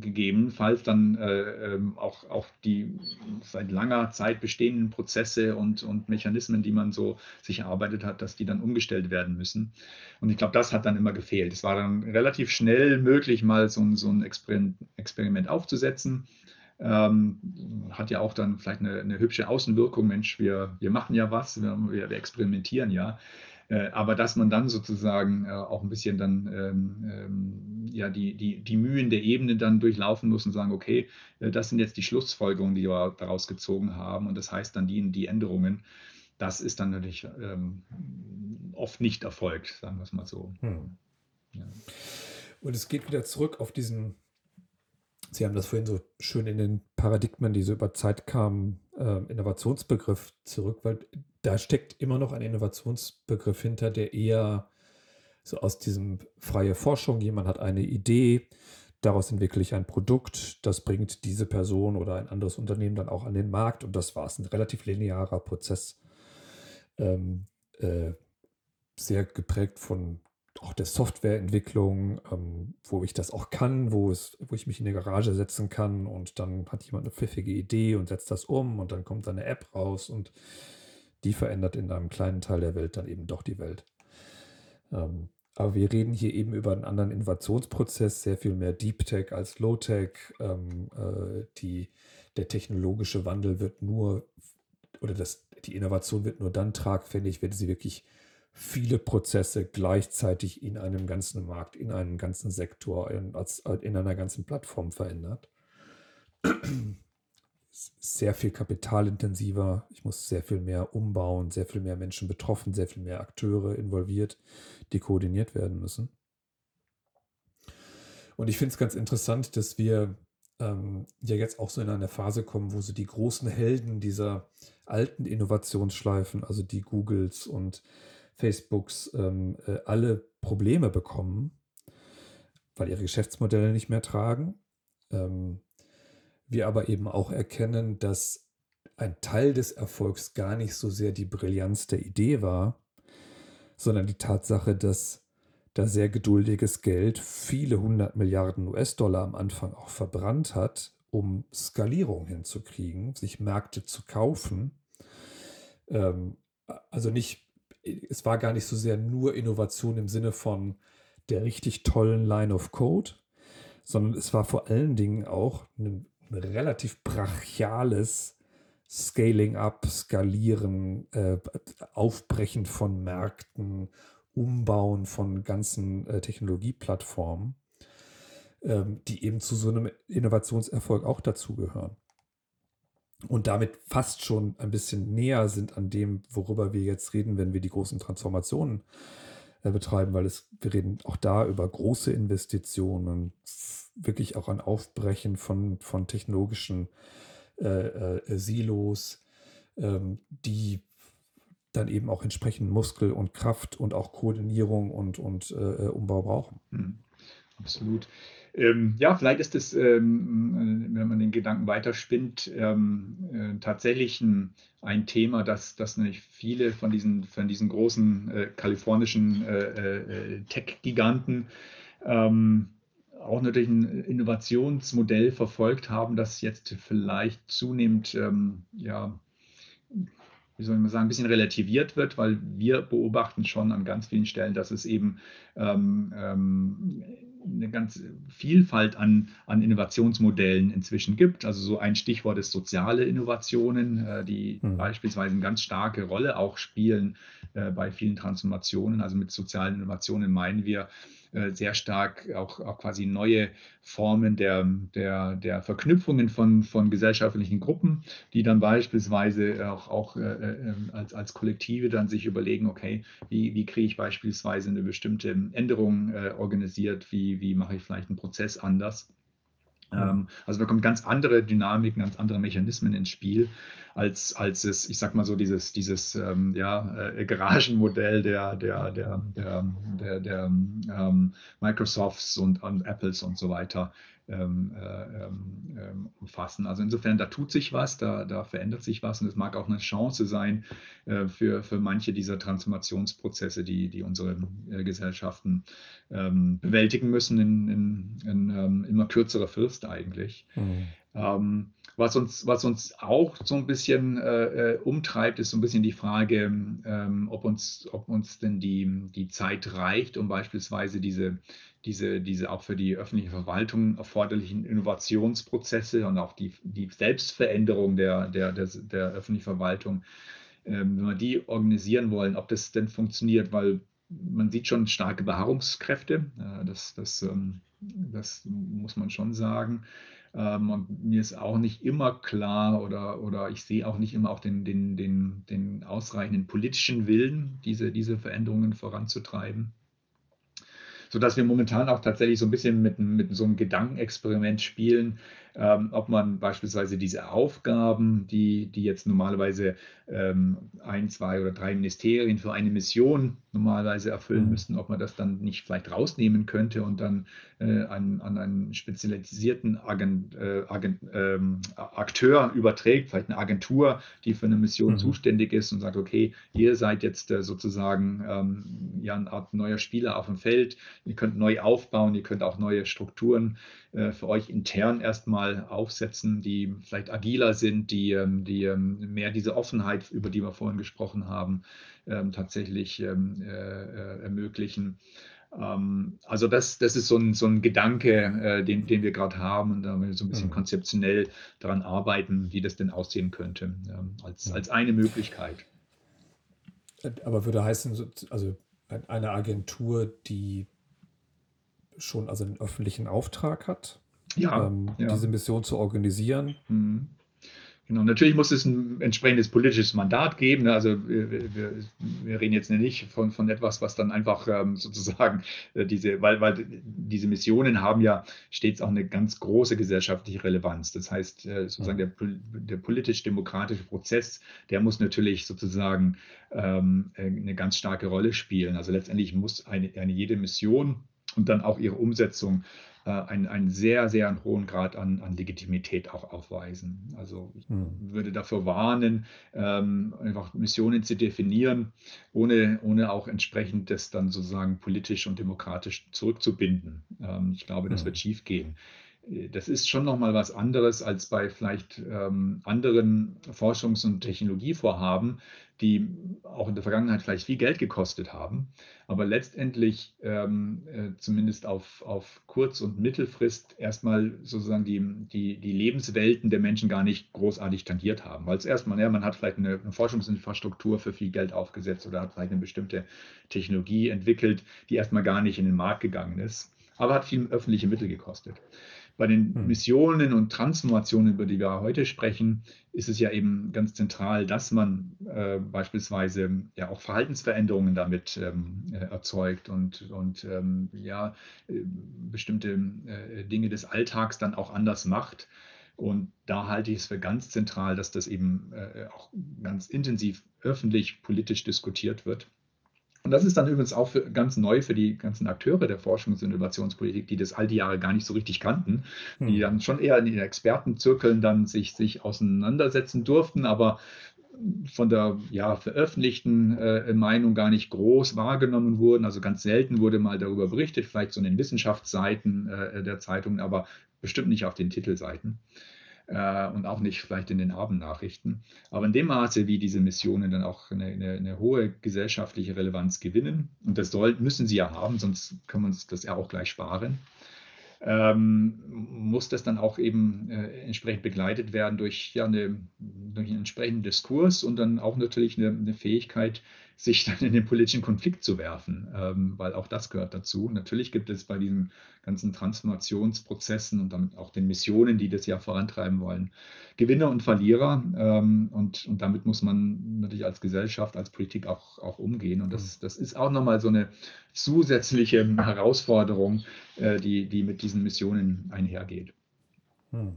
gegebenenfalls dann äh, ähm, auch, auch die seit langer Zeit bestehenden Prozesse und, und Mechanismen, die man so sich erarbeitet hat, dass die dann umgestellt werden müssen. Und ich glaube, das hat dann immer gefehlt. Es war dann relativ schnell möglich, mal so, so ein Experiment aufzusetzen ähm, hat ja auch dann vielleicht eine, eine, hübsche Außenwirkung. Mensch, wir, wir machen ja was, wir, wir experimentieren ja. Äh, aber dass man dann sozusagen äh, auch ein bisschen dann ähm, ähm, ja, die, die, die Mühen der Ebene dann durchlaufen muss und sagen, okay, äh, das sind jetzt die Schlussfolgerungen, die wir daraus gezogen haben und das heißt dann die, die Änderungen. Das ist dann natürlich ähm, oft nicht erfolgt, sagen wir es mal so. Hm. Ja. Und es geht wieder zurück auf diesen Sie haben das vorhin so schön in den Paradigmen, die so über Zeit kamen, äh, Innovationsbegriff zurück, weil da steckt immer noch ein Innovationsbegriff hinter, der eher so aus diesem freie Forschung, jemand hat eine Idee, daraus entwickle ich ein Produkt, das bringt diese Person oder ein anderes Unternehmen dann auch an den Markt und das war es. Ein relativ linearer Prozess, ähm, äh, sehr geprägt von auch der Softwareentwicklung, ähm, wo ich das auch kann, wo, es, wo ich mich in die Garage setzen kann und dann hat jemand eine pfiffige Idee und setzt das um und dann kommt eine App raus und die verändert in einem kleinen Teil der Welt dann eben doch die Welt. Ähm, aber wir reden hier eben über einen anderen Innovationsprozess, sehr viel mehr Deep Tech als Low Tech. Ähm, äh, die, der technologische Wandel wird nur, oder das, die Innovation wird nur dann tragfähig, wenn sie wirklich viele Prozesse gleichzeitig in einem ganzen Markt, in einem ganzen Sektor, in, als, in einer ganzen Plattform verändert. Sehr viel kapitalintensiver. Ich muss sehr viel mehr umbauen, sehr viel mehr Menschen betroffen, sehr viel mehr Akteure involviert, die koordiniert werden müssen. Und ich finde es ganz interessant, dass wir ähm, ja jetzt auch so in eine Phase kommen, wo so die großen Helden dieser alten Innovationsschleifen, also die Googles und Facebooks ähm, äh, alle Probleme bekommen, weil ihre Geschäftsmodelle nicht mehr tragen. Ähm, wir aber eben auch erkennen, dass ein Teil des Erfolgs gar nicht so sehr die Brillanz der Idee war, sondern die Tatsache, dass da sehr geduldiges Geld viele hundert Milliarden US-Dollar am Anfang auch verbrannt hat, um Skalierung hinzukriegen, sich Märkte zu kaufen. Ähm, also nicht es war gar nicht so sehr nur Innovation im Sinne von der richtig tollen Line of Code, sondern es war vor allen Dingen auch ein, ein relativ brachiales Scaling up, Skalieren, äh, Aufbrechen von Märkten, Umbauen von ganzen äh, Technologieplattformen, ähm, die eben zu so einem Innovationserfolg auch dazugehören und damit fast schon ein bisschen näher sind an dem, worüber wir jetzt reden, wenn wir die großen Transformationen äh, betreiben, weil es, wir reden auch da über große Investitionen, wirklich auch ein Aufbrechen von, von technologischen äh, äh, Silos, ähm, die dann eben auch entsprechend Muskel und Kraft und auch Koordinierung und, und äh, Umbau brauchen. Mhm. Absolut. Ähm, ja, vielleicht ist es, ähm, wenn man den Gedanken weiterspinnt, ähm, äh, tatsächlich ein, ein, Thema, das, das nicht viele von diesen, von diesen großen äh, kalifornischen äh, äh Tech-Giganten ähm, auch natürlich ein Innovationsmodell verfolgt haben, das jetzt vielleicht zunehmend, ähm, ja, wie soll man sagen, ein bisschen relativiert wird, weil wir beobachten schon an ganz vielen Stellen, dass es eben ähm, eine ganze Vielfalt an, an Innovationsmodellen inzwischen gibt. Also so ein Stichwort ist soziale Innovationen, äh, die mhm. beispielsweise eine ganz starke Rolle auch spielen äh, bei vielen Transformationen. Also mit sozialen Innovationen meinen wir sehr stark auch, auch quasi neue Formen der, der, der Verknüpfungen von, von gesellschaftlichen Gruppen, die dann beispielsweise auch, auch äh, äh, als, als Kollektive dann sich überlegen, okay, wie, wie kriege ich beispielsweise eine bestimmte Änderung äh, organisiert, wie, wie mache ich vielleicht einen Prozess anders. Ähm, also da kommen ganz andere Dynamiken, ganz andere Mechanismen ins Spiel, als, als es, ich sag mal so, dieses, dieses ähm, ja, äh, Garagenmodell der, der, der, der, der, der ähm, Microsofts und, und Apples und so weiter ähm, äh, ähm, ähm, umfassen. Also insofern, da tut sich was, da, da verändert sich was und es mag auch eine Chance sein äh, für, für manche dieser Transformationsprozesse, die, die unsere äh, Gesellschaften bewältigen müssen in, in, in immer kürzerer Frist eigentlich. Mhm. Ähm, was uns, was uns auch so ein bisschen äh, umtreibt, ist so ein bisschen die Frage, ähm, ob, uns, ob uns denn die, die Zeit reicht, um beispielsweise diese, diese, diese auch für die öffentliche Verwaltung erforderlichen Innovationsprozesse und auch die, die Selbstveränderung der, der, der, der öffentlichen Verwaltung, ähm, wenn wir die organisieren wollen, ob das denn funktioniert, weil man sieht schon starke Beharrungskräfte, äh, das, das, ähm, das muss man schon sagen. Ähm, und mir ist auch nicht immer klar oder, oder ich sehe auch nicht immer auch den, den, den, den ausreichenden politischen Willen, diese, diese Veränderungen voranzutreiben sodass wir momentan auch tatsächlich so ein bisschen mit, mit so einem Gedankenexperiment spielen, ähm, ob man beispielsweise diese Aufgaben, die, die jetzt normalerweise ähm, ein, zwei oder drei Ministerien für eine Mission normalerweise erfüllen mhm. müssten, ob man das dann nicht vielleicht rausnehmen könnte und dann äh, an, an einen spezialisierten Agent, äh, Agent, ähm, Akteur überträgt, vielleicht eine Agentur, die für eine Mission mhm. zuständig ist und sagt, okay, ihr seid jetzt äh, sozusagen ähm, ja eine Art neuer Spieler auf dem Feld, ihr könnt neu aufbauen, ihr könnt auch neue Strukturen äh, für euch intern erstmal aufsetzen, die vielleicht agiler sind, die, ähm, die ähm, mehr diese Offenheit, über die wir vorhin gesprochen haben, ähm, tatsächlich äh, äh, ermöglichen. Also das, das ist so ein, so ein Gedanke, den, den wir gerade haben und da wir so ein bisschen mhm. konzeptionell daran arbeiten, wie das denn aussehen könnte, als, als eine Möglichkeit. Aber würde heißen, also eine Agentur, die schon also den öffentlichen Auftrag hat, ja, ähm, ja. diese Mission zu organisieren. Mhm. Genau, natürlich muss es ein entsprechendes politisches Mandat geben. Ne? Also wir, wir, wir, reden jetzt nicht von, von etwas, was dann einfach ähm, sozusagen äh, diese, weil, weil diese Missionen haben ja stets auch eine ganz große gesellschaftliche Relevanz. Das heißt, äh, sozusagen der, der politisch-demokratische Prozess, der muss natürlich sozusagen ähm, eine ganz starke Rolle spielen. Also letztendlich muss eine, eine jede Mission und dann auch ihre Umsetzung äh, einen, einen sehr, sehr hohen Grad an, an Legitimität auch aufweisen. Also ich hm. würde dafür warnen, ähm, einfach Missionen zu definieren, ohne, ohne auch entsprechend das dann sozusagen politisch und demokratisch zurückzubinden. Ähm, ich glaube, das hm. wird schief gehen das ist schon nochmal was anderes als bei vielleicht ähm, anderen Forschungs- und Technologievorhaben, die auch in der Vergangenheit vielleicht viel Geld gekostet haben, aber letztendlich ähm, äh, zumindest auf, auf Kurz- und Mittelfrist erstmal sozusagen die, die, die Lebenswelten der Menschen gar nicht großartig tangiert haben. Weil es erstmal, ja, man hat vielleicht eine, eine Forschungsinfrastruktur für viel Geld aufgesetzt oder hat vielleicht eine bestimmte Technologie entwickelt, die erstmal gar nicht in den Markt gegangen ist, aber hat viel öffentliche Mittel gekostet. Bei den hm. Missionen und Transformationen, über die wir heute sprechen, ist es ja eben ganz zentral, dass man äh, beispielsweise ja auch Verhaltensveränderungen damit ähm, äh, erzeugt und, und ähm, ja, äh, bestimmte äh, Dinge des Alltags dann auch anders macht. Und da halte ich es für ganz zentral, dass das eben äh, auch ganz intensiv öffentlich politisch diskutiert wird. Und das ist dann übrigens auch für, ganz neu für die ganzen Akteure der Forschungs- und Innovationspolitik, die das all die Jahre gar nicht so richtig kannten, hm. die dann schon eher in den Expertenzirkeln dann sich, sich auseinandersetzen durften, aber von der ja, veröffentlichten äh, Meinung gar nicht groß wahrgenommen wurden. Also ganz selten wurde mal darüber berichtet, vielleicht so in den Wissenschaftsseiten äh, der Zeitungen, aber bestimmt nicht auf den Titelseiten. Äh, und auch nicht vielleicht in den Abendnachrichten. Aber in dem Maße, wie diese Missionen dann auch eine, eine, eine hohe gesellschaftliche Relevanz gewinnen, und das soll, müssen sie ja haben, sonst können wir uns das ja auch gleich sparen, ähm, muss das dann auch eben äh, entsprechend begleitet werden durch, ja, eine, durch einen entsprechenden Diskurs und dann auch natürlich eine, eine Fähigkeit, sich dann in den politischen Konflikt zu werfen, ähm, weil auch das gehört dazu. Natürlich gibt es bei diesen ganzen Transformationsprozessen und damit auch den Missionen, die das ja vorantreiben wollen, Gewinner und Verlierer. Ähm, und, und damit muss man natürlich als Gesellschaft, als Politik auch, auch umgehen. Und das, mhm. das ist auch nochmal so eine zusätzliche Herausforderung, äh, die, die mit diesen Missionen einhergeht. Hm.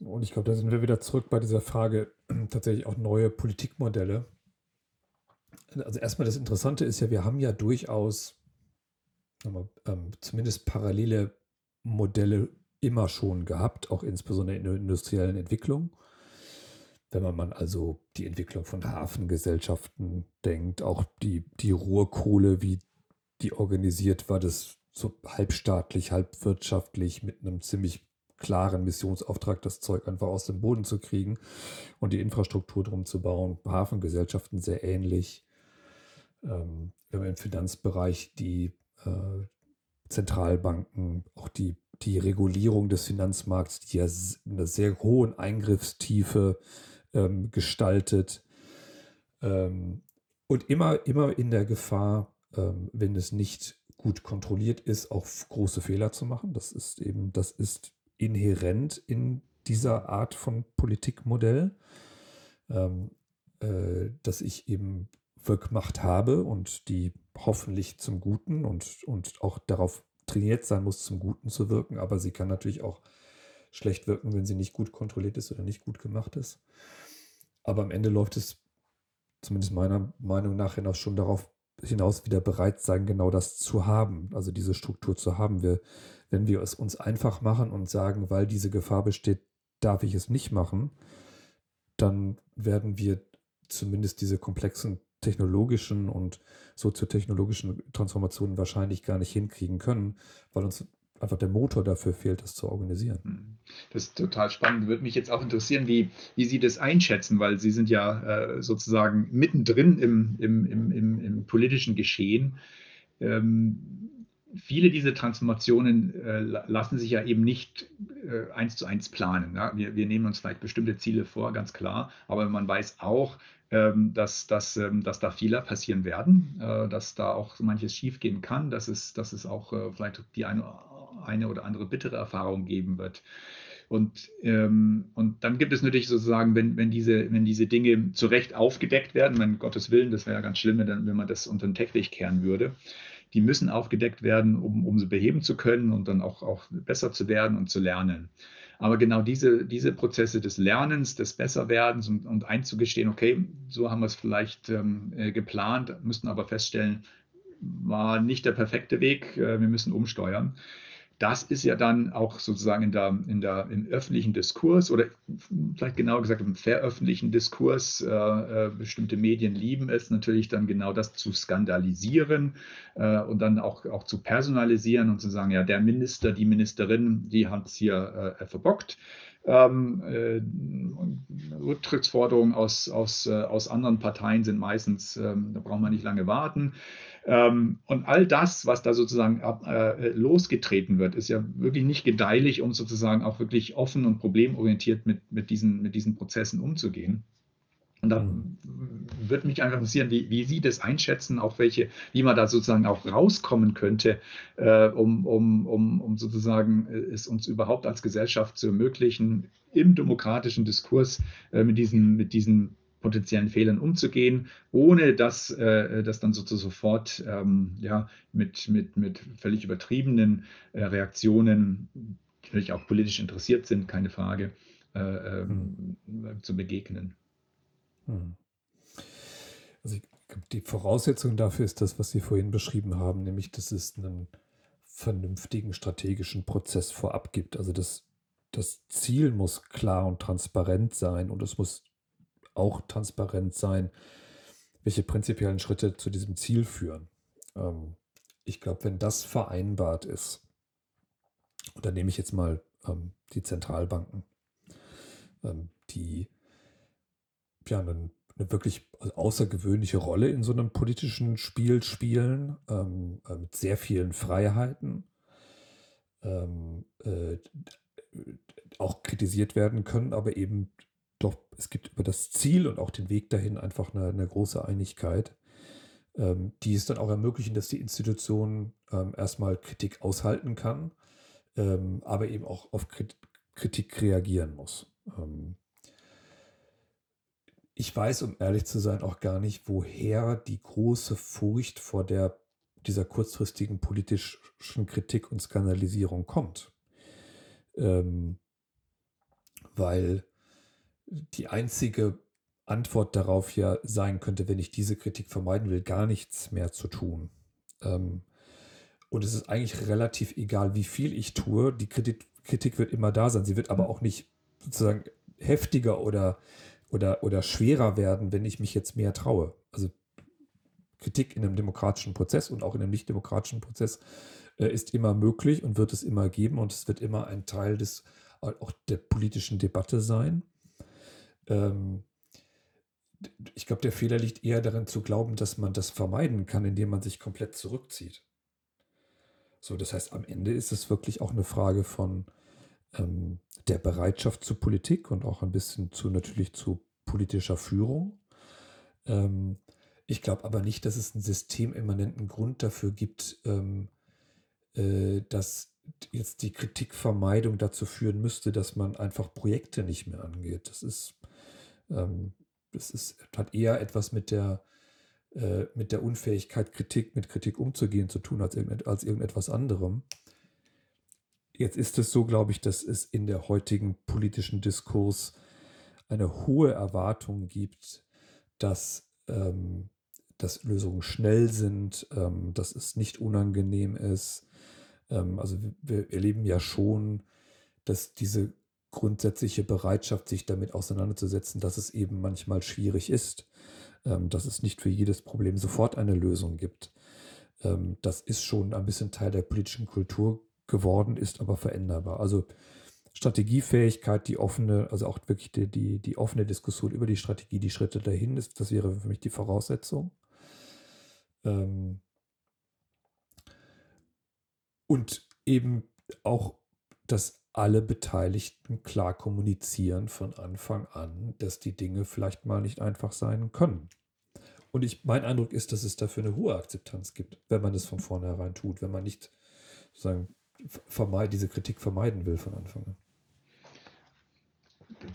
Und ich glaube, da sind wir wieder zurück bei dieser Frage, tatsächlich auch neue Politikmodelle also erstmal das Interessante ist ja, wir haben ja durchaus mal, ähm, zumindest parallele Modelle immer schon gehabt, auch insbesondere in der industriellen Entwicklung. Wenn man, also die Entwicklung von Hafengesellschaften denkt, auch die, die Ruhrkohle, wie die organisiert war, das so halbstaatlich, halbwirtschaftlich mit einem ziemlich klaren Missionsauftrag, das Zeug einfach aus dem Boden zu kriegen und die Infrastruktur drum zu bauen. Hafengesellschaften sehr ähnlich ähm, wir haben im Finanzbereich die äh, Zentralbanken, auch die, die Regulierung des Finanzmarkts, die ja in einer sehr hohen Eingriffstiefe ähm, gestaltet ähm, und immer, immer in der Gefahr, ähm, wenn es nicht gut kontrolliert ist, auch große Fehler zu machen. Das ist eben, das ist inhärent in dieser Art von Politikmodell, ähm, äh, dass ich eben Wirkmacht habe und die hoffentlich zum Guten und, und auch darauf trainiert sein muss, zum Guten zu wirken, aber sie kann natürlich auch schlecht wirken, wenn sie nicht gut kontrolliert ist oder nicht gut gemacht ist. Aber am Ende läuft es zumindest meiner Meinung nach hinaus schon darauf hinaus wieder bereit sein, genau das zu haben, also diese Struktur zu haben. Wir, wenn wir es uns einfach machen und sagen, weil diese Gefahr besteht, darf ich es nicht machen, dann werden wir zumindest diese komplexen technologischen und soziotechnologischen Transformationen wahrscheinlich gar nicht hinkriegen können, weil uns einfach der Motor dafür fehlt, das zu organisieren. Hm. Das ist total spannend. Würde mich jetzt auch interessieren, wie, wie Sie das einschätzen, weil Sie sind ja äh, sozusagen mittendrin im, im, im, im, im politischen Geschehen. Ähm, viele dieser Transformationen äh, lassen sich ja eben nicht äh, eins zu eins planen. Ja? Wir, wir, nehmen uns vielleicht bestimmte Ziele vor, ganz klar, aber man weiß auch, ähm, dass, dass, ähm, dass da Fehler passieren werden, äh, dass da auch manches schiefgehen kann, dass es, dass es auch äh, vielleicht die eine, eine oder andere bittere Erfahrung geben wird. Und, ähm, und dann gibt es natürlich sozusagen, wenn, wenn, diese, wenn diese Dinge zu Recht aufgedeckt werden, mein Gottes Willen, das wäre ja ganz schlimm, wenn, wenn man das unter den Teppich kehren würde, die müssen aufgedeckt werden, um, um sie beheben zu können und dann auch, auch besser zu werden und zu lernen. Aber genau diese, diese Prozesse des Lernens, des Besserwerdens und, und einzugestehen, okay, so haben wir es vielleicht ähm, äh, geplant, müssten aber feststellen, war nicht der perfekte Weg, äh, wir müssen umsteuern das ist ja dann auch sozusagen in der, in der, im öffentlichen Diskurs oder vielleicht genauer gesagt im veröffentlichen Diskurs. Äh, äh, bestimmte Medien lieben es natürlich dann genau das zu skandalisieren äh, und dann auch, auch zu personalisieren und zu sagen, ja, der Minister, die Ministerin, die hat es hier äh, verbockt. Ähm, äh, Rücktrittsforderungen aus, aus, äh, aus anderen Parteien sind meistens, ähm, da braucht man nicht lange warten. Ähm, und all das, was da sozusagen äh, losgetreten wird, ist ja wirklich nicht gedeihlich, um sozusagen auch wirklich offen und problemorientiert mit, mit, diesen, mit diesen Prozessen umzugehen. Und da würde mich einfach interessieren, wie, wie Sie das einschätzen, auch welche, wie man da sozusagen auch rauskommen könnte, äh, um, um, um, um sozusagen äh, es uns überhaupt als Gesellschaft zu ermöglichen, im demokratischen Diskurs äh, mit, diesen, mit diesen potenziellen Fehlern umzugehen, ohne dass äh, das dann sozusagen sofort ähm, ja, mit, mit, mit völlig übertriebenen äh, Reaktionen, die natürlich auch politisch interessiert sind, keine Frage, äh, ähm, hm. zu begegnen. Hm. Also die Voraussetzung dafür ist das, was Sie vorhin beschrieben haben, nämlich dass es einen vernünftigen strategischen Prozess vorab gibt. Also das, das Ziel muss klar und transparent sein und es muss auch transparent sein, welche prinzipiellen Schritte zu diesem Ziel führen. Ähm, ich glaube, wenn das vereinbart ist, und da nehme ich jetzt mal ähm, die Zentralbanken, ähm, die ja eine, eine wirklich außergewöhnliche Rolle in so einem politischen Spiel spielen, ähm, äh, mit sehr vielen Freiheiten, ähm, äh, auch kritisiert werden können, aber eben doch, es gibt über das Ziel und auch den Weg dahin einfach eine, eine große Einigkeit, ähm, die es dann auch ermöglichen, dass die Institution ähm, erstmal Kritik aushalten kann, ähm, aber eben auch auf Kritik reagieren muss. Ähm, ich weiß, um ehrlich zu sein, auch gar nicht, woher die große Furcht vor der, dieser kurzfristigen politischen Kritik und Skandalisierung kommt. Ähm, weil die einzige Antwort darauf ja sein könnte, wenn ich diese Kritik vermeiden will, gar nichts mehr zu tun. Ähm, und es ist eigentlich relativ egal, wie viel ich tue. Die Kritik, Kritik wird immer da sein. Sie wird aber auch nicht sozusagen heftiger oder, oder, oder schwerer werden, wenn ich mich jetzt mehr traue. Also Kritik in einem demokratischen Prozess und auch in einem nicht demokratischen Prozess äh, ist immer möglich und wird es immer geben und es wird immer ein Teil des auch der politischen Debatte sein. Ähm, ich glaube, der Fehler liegt eher darin zu glauben, dass man das vermeiden kann, indem man sich komplett zurückzieht. So, das heißt, am Ende ist es wirklich auch eine Frage von ähm, der Bereitschaft zur Politik und auch ein bisschen zu natürlich zu politischer Führung. Ähm, ich glaube aber nicht, dass es einen systemimmanenten Grund dafür gibt, ähm, äh, dass jetzt die Kritikvermeidung dazu führen müsste, dass man einfach Projekte nicht mehr angeht. Das ist, ähm, das ist, hat eher etwas mit der, äh, mit der Unfähigkeit, Kritik mit Kritik umzugehen zu tun, als, irgendet, als irgendetwas anderem. Jetzt ist es so, glaube ich, dass es in der heutigen politischen Diskurs eine hohe Erwartung gibt, dass, ähm, dass Lösungen schnell sind, ähm, dass es nicht unangenehm ist, ähm, also wir erleben ja schon, dass diese grundsätzliche Bereitschaft, sich damit auseinanderzusetzen, dass es eben manchmal schwierig ist, ähm, dass es nicht für jedes Problem sofort eine Lösung gibt. Ähm, das ist schon ein bisschen Teil der politischen Kultur geworden, ist aber veränderbar. Also Strategiefähigkeit, die offene, also auch wirklich die, die, die offene Diskussion über die Strategie, die Schritte dahin ist, das wäre für mich die Voraussetzung. Ähm, und eben auch, dass alle Beteiligten klar kommunizieren von Anfang an, dass die Dinge vielleicht mal nicht einfach sein können. Und ich, mein Eindruck ist, dass es dafür eine hohe Akzeptanz gibt, wenn man es von vornherein tut, wenn man nicht sozusagen vermeid, diese Kritik vermeiden will von Anfang an.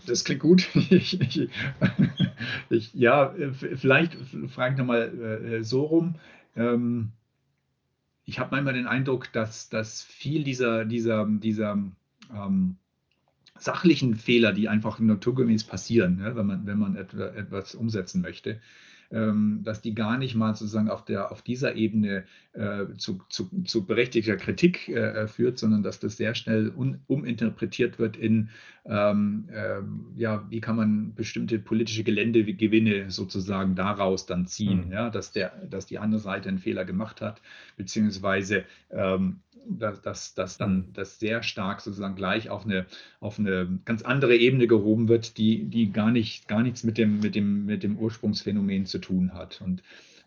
Das klingt gut. Ich, ich, ich, ja, vielleicht frage ich nochmal äh, so rum. Ähm, ich habe manchmal den Eindruck, dass, dass viel dieser, dieser, dieser ähm, sachlichen Fehler, die einfach naturgemäß passieren, ne, wenn man, wenn man etwas umsetzen möchte, ähm, dass die gar nicht mal sozusagen auf, der, auf dieser Ebene äh, zu, zu, zu, berechtigter Kritik äh, führt, sondern dass das sehr schnell un, uminterpretiert wird in, ähm, äh, ja, wie kann man bestimmte politische Geländegewinne sozusagen daraus dann ziehen, mhm. ja, dass, der, dass die andere Seite einen Fehler gemacht hat, beziehungsweise ähm, dass, dass, dass dann das sehr stark sozusagen gleich auf eine, auf eine ganz andere Ebene gehoben wird, die, die gar, nicht, gar nichts mit dem, mit, dem, mit dem Ursprungsphänomen zu tun hat. Und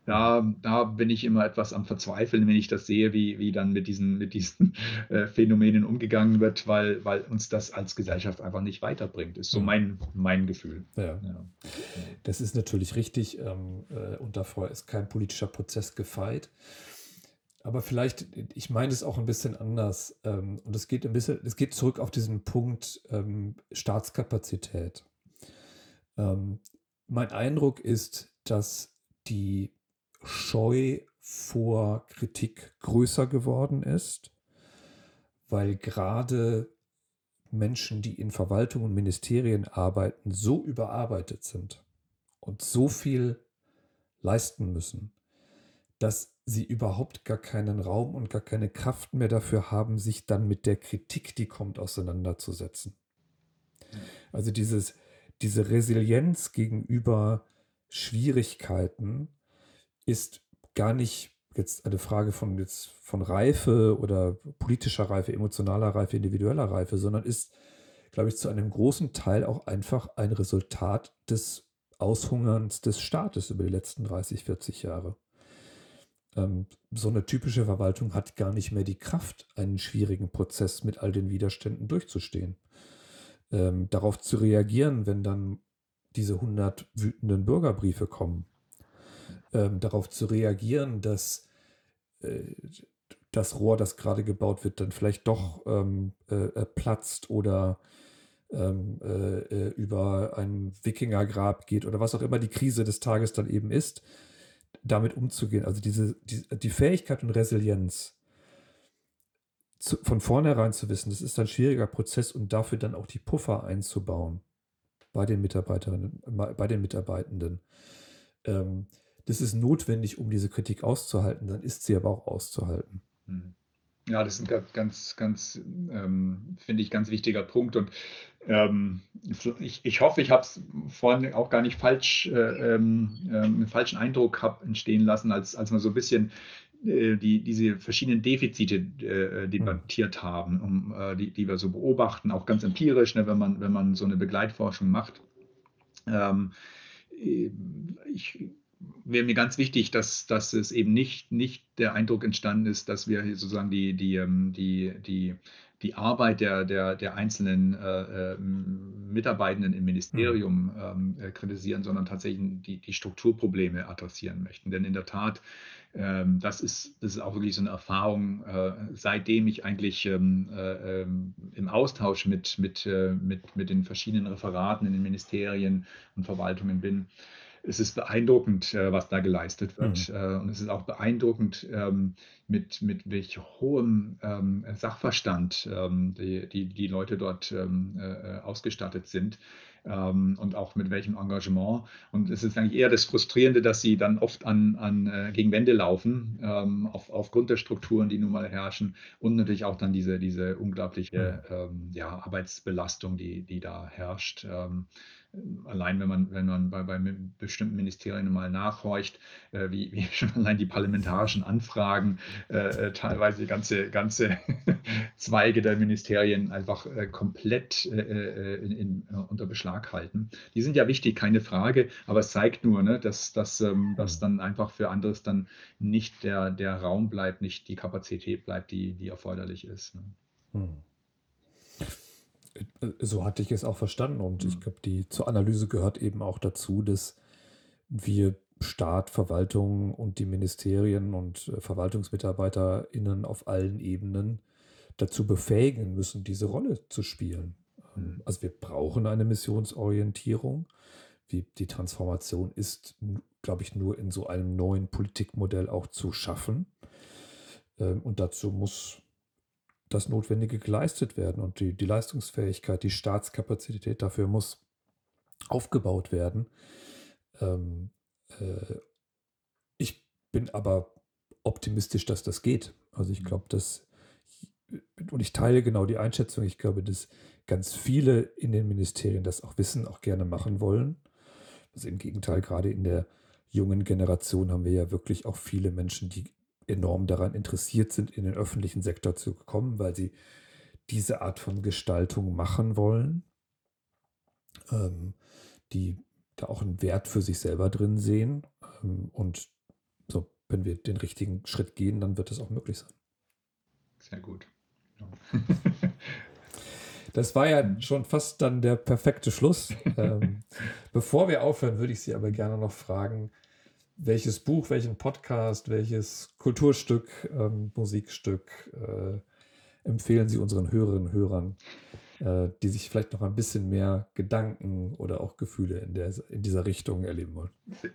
da, da bin ich immer etwas am Verzweifeln, wenn ich das sehe, wie, wie dann mit diesen, mit diesen äh, Phänomenen umgegangen wird, weil, weil uns das als Gesellschaft einfach nicht weiterbringt. Ist so mhm. mein, mein Gefühl. Ja. ja. Das ist natürlich richtig. Ähm, äh, und davor ist kein politischer Prozess gefeit. Aber vielleicht, ich meine es auch ein bisschen anders. Ähm, und es geht ein bisschen, es geht zurück auf diesen Punkt ähm, Staatskapazität. Ähm, mein Eindruck ist, dass die Scheu vor Kritik größer geworden ist, weil gerade Menschen, die in Verwaltung und Ministerien arbeiten, so überarbeitet sind und so viel leisten müssen, dass sie überhaupt gar keinen Raum und gar keine Kraft mehr dafür haben, sich dann mit der Kritik, die kommt, auseinanderzusetzen. Also dieses, diese Resilienz gegenüber Schwierigkeiten ist gar nicht jetzt eine Frage von, jetzt von Reife oder politischer Reife, emotionaler Reife, individueller Reife, sondern ist glaube ich, zu einem großen Teil auch einfach ein Resultat des Aushungerns des Staates über die letzten 30, 40 Jahre. Ähm, so eine typische Verwaltung hat gar nicht mehr die Kraft, einen schwierigen Prozess mit all den Widerständen durchzustehen. Ähm, darauf zu reagieren, wenn dann diese 100 wütenden Bürgerbriefe kommen. Ähm, darauf zu reagieren, dass äh, das Rohr, das gerade gebaut wird, dann vielleicht doch ähm, äh, äh platzt oder ähm, äh, äh, über ein Wikingergrab geht oder was auch immer die Krise des Tages dann eben ist, damit umzugehen. Also diese, die, die Fähigkeit und Resilienz zu, von vornherein zu wissen, das ist ein schwieriger Prozess und dafür dann auch die Puffer einzubauen bei den Mitarbeiterinnen, bei den Mitarbeitenden. Ähm, das ist notwendig, um diese Kritik auszuhalten, dann ist sie aber auch auszuhalten. Hm. Ja, das ist ein ganz, ganz, ähm, finde ich, ganz wichtiger Punkt. Und ähm, ich, ich hoffe, ich habe es vorhin auch gar nicht falsch, äh, ähm, einen falschen Eindruck habe entstehen lassen, als, als wir so ein bisschen äh, die, diese verschiedenen Defizite äh, debattiert haben, um, äh, die, die wir so beobachten, auch ganz empirisch, ne, wenn, man, wenn man so eine Begleitforschung macht. Ähm, äh, ich wäre mir ganz wichtig, dass, dass es eben nicht, nicht der Eindruck entstanden ist, dass wir sozusagen die, die, ähm, die, die, die Arbeit der, der, der einzelnen äh, äh Mitarbeitenden im Ministerium mhm. ähm, äh, kritisieren, sondern tatsächlich die, die Strukturprobleme adressieren möchten. Denn in der Tat, ähm, das, ist, das ist auch wirklich so eine Erfahrung, äh, seitdem ich eigentlich ähm, äh, ähm, im Austausch mit, mit, äh, mit, mit den verschiedenen Referaten in den Ministerien und Verwaltungen bin es ist beeindruckend, äh, was da geleistet wird. Mhm. Äh, und es ist auch beeindruckend, ähm, mit, mit welch hohem ähm, Sachverstand ähm, die, die, die Leute dort äh, ausgestattet sind. und auch mit welchem Engagement. Und es ist eigentlich eher das Frustrierende, dass sie dann oft an, an gegen Wände laufen, auf, aufgrund der Strukturen, die nun mal herrschen und natürlich auch dann diese, diese unglaubliche mhm. ja, Arbeitsbelastung, die, die da herrscht allein wenn man, wenn man bei, bei bestimmten Ministerien mal nachhorcht, äh, wie, wie, schon allein die parlamentarischen Anfragen äh, äh teilweise ganze, ganze Zweige der Ministerien einfach äh, komplett äh, äh, in, in, unter Beschlag halten. Die sind ja wichtig, keine Frage, aber es zeigt nur, ne, dass, dass, ähm, dass dann einfach für anderes dann nicht der, der Raum bleibt, nicht die Kapazität bleibt, die, die erforderlich ist. Ne? Hm. So hatte ich es auch verstanden und mhm. ich glaube, die zur Analyse gehört eben auch dazu, dass wir Staat, Verwaltung und die Ministerien und äh, VerwaltungsmitarbeiterInnen auf allen Ebenen dazu befähigen müssen, diese Rolle zu spielen. Ähm, mhm. Also wir brauchen eine Missionsorientierung. Wie die Transformation ist, glaube ich, nur in so einem neuen Politikmodell auch zu schaffen. Ähm, und dazu muss das Notwendige geleistet werden und die, die Leistungsfähigkeit, die Staatskapazität dafür muss aufgebaut werden. Ähm, äh, ich bin aber optimistisch, dass das geht. Also ich mhm. glaube, dass, und ich teile genau die Einschätzung, ich glaube, dass ganz viele in den Ministerien das auch wissen, auch gerne machen wollen. Also im Gegenteil, gerade in der jungen Generation haben wir ja wirklich auch viele Menschen, die enorm daran interessiert sind, in den öffentlichen Sektor zu kommen, weil sie diese Art von Gestaltung machen wollen, ähm, die da auch einen Wert für sich selber drin sehen. Ähm, und so, wenn wir den richtigen Schritt gehen, dann wird das auch möglich sein. Sehr gut. Ja. Das war ja schon fast dann der perfekte Schluss. ähm, bevor wir aufhören, würde ich Sie aber gerne noch fragen, welches Buch, welchen Podcast, welches Kulturstück, ähm, Musikstück äh, empfehlen Sie unseren Hörerinnen und Hörern, äh, die sich vielleicht noch ein bisschen mehr Gedanken oder auch Gefühle in, der, in dieser Richtung erleben wollen?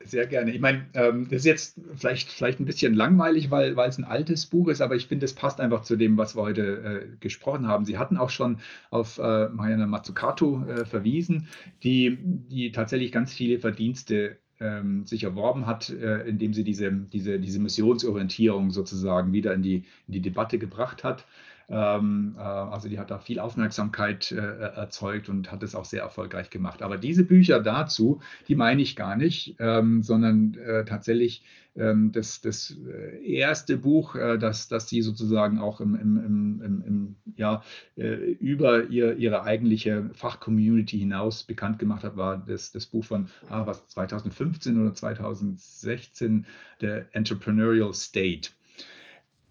Sehr gerne. Ich meine, ähm, das ist jetzt vielleicht, vielleicht ein bisschen langweilig, weil, weil es ein altes Buch ist, aber ich finde, es passt einfach zu dem, was wir heute äh, gesprochen haben. Sie hatten auch schon auf äh, Mariana Mazzucato äh, verwiesen, die, die tatsächlich ganz viele Verdienste ähm, sich erworben hat, äh, indem sie diese, diese, diese Missionsorientierung sozusagen wieder in die, in die Debatte gebracht hat. Ähm, äh, also die hat da viel Aufmerksamkeit äh, erzeugt und hat es auch sehr erfolgreich gemacht. Aber diese Bücher dazu, die meine ich gar nicht, ähm, sondern äh, tatsächlich ähm, das, das äh, erste Buch, äh, das, das sie sozusagen auch im, im, im, im ja, äh, über ihr, ihre eigentliche Fachcommunity hinaus bekannt gemacht hat, war das, das Buch von ah, was, 2015 oder 2016, der Entrepreneurial State.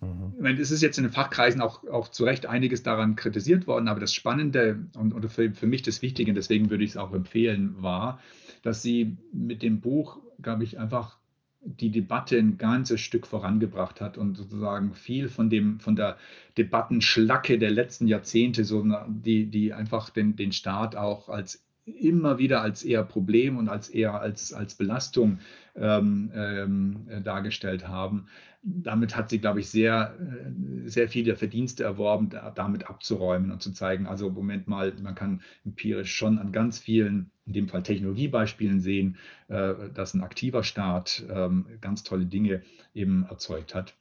Mhm. Es ist jetzt in den Fachkreisen auch, auch zu Recht einiges daran kritisiert worden, aber das Spannende und, und für, für mich das Wichtige, deswegen würde ich es auch empfehlen, war, dass sie mit dem Buch, glaube ich, einfach die Debatte ein ganzes Stück vorangebracht hat und sozusagen viel von dem, von der Debattenschlacke der letzten Jahrzehnte, so die, die einfach den, den Staat auch als immer wieder als eher Problem und als eher als, als Belastung ähm, ähm, äh, dargestellt haben. Damit hat sie, glaube ich, sehr, äh, sehr viele Verdienste erworben, da, damit abzuräumen und zu zeigen, also Moment mal, man kann empirisch schon an ganz vielen, in dem Fall Technologiebeispielen sehen, äh, dass ein aktiver Staat ähm, ganz tolle Dinge eben erzeugt hat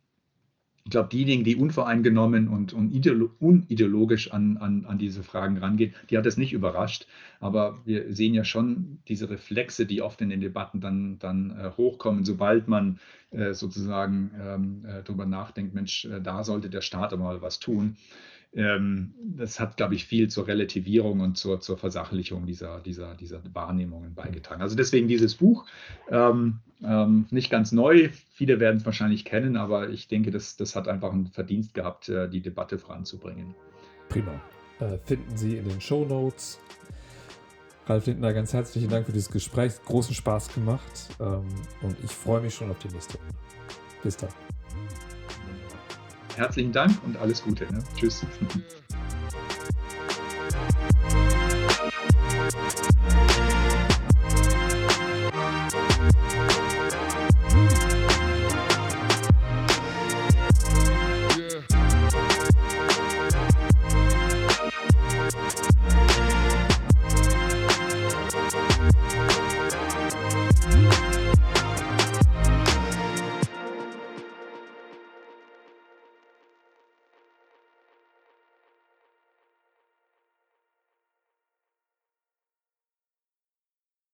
ich glaube, diejenigen, die unvoreingenommen und, und unideologisch an, an, an diese Fragen rangehen, die hat es nicht überrascht. Aber wir sehen ja schon diese Reflexe, die oft in den Debatten dann, dann äh, hochkommen, sobald man äh, sozusagen ähm, äh, darüber nachdenkt, Mensch, äh, da sollte der Staat aber mal was tun ähm, das hat, glaube ich, viel zur Relativierung und zur, zur Versachlichung dieser, dieser, dieser Wahrnehmungen beigetragen. Also deswegen dieses Buch, ähm, ähm, nicht ganz neu, viele werden es wahrscheinlich kennen, aber ich denke, das, das hat einfach einen Verdienst gehabt, äh, die Debatte voranzubringen. Prima. Äh, finden Sie in den Show Notes. Ralf Lindner, ganz herzlichen Dank für dieses Gespräch. Großen Spaß gemacht ähm, und ich freue mich schon auf die nächste. Bis dann herzlichen Dank und alles Gute. Ne? Tschüss.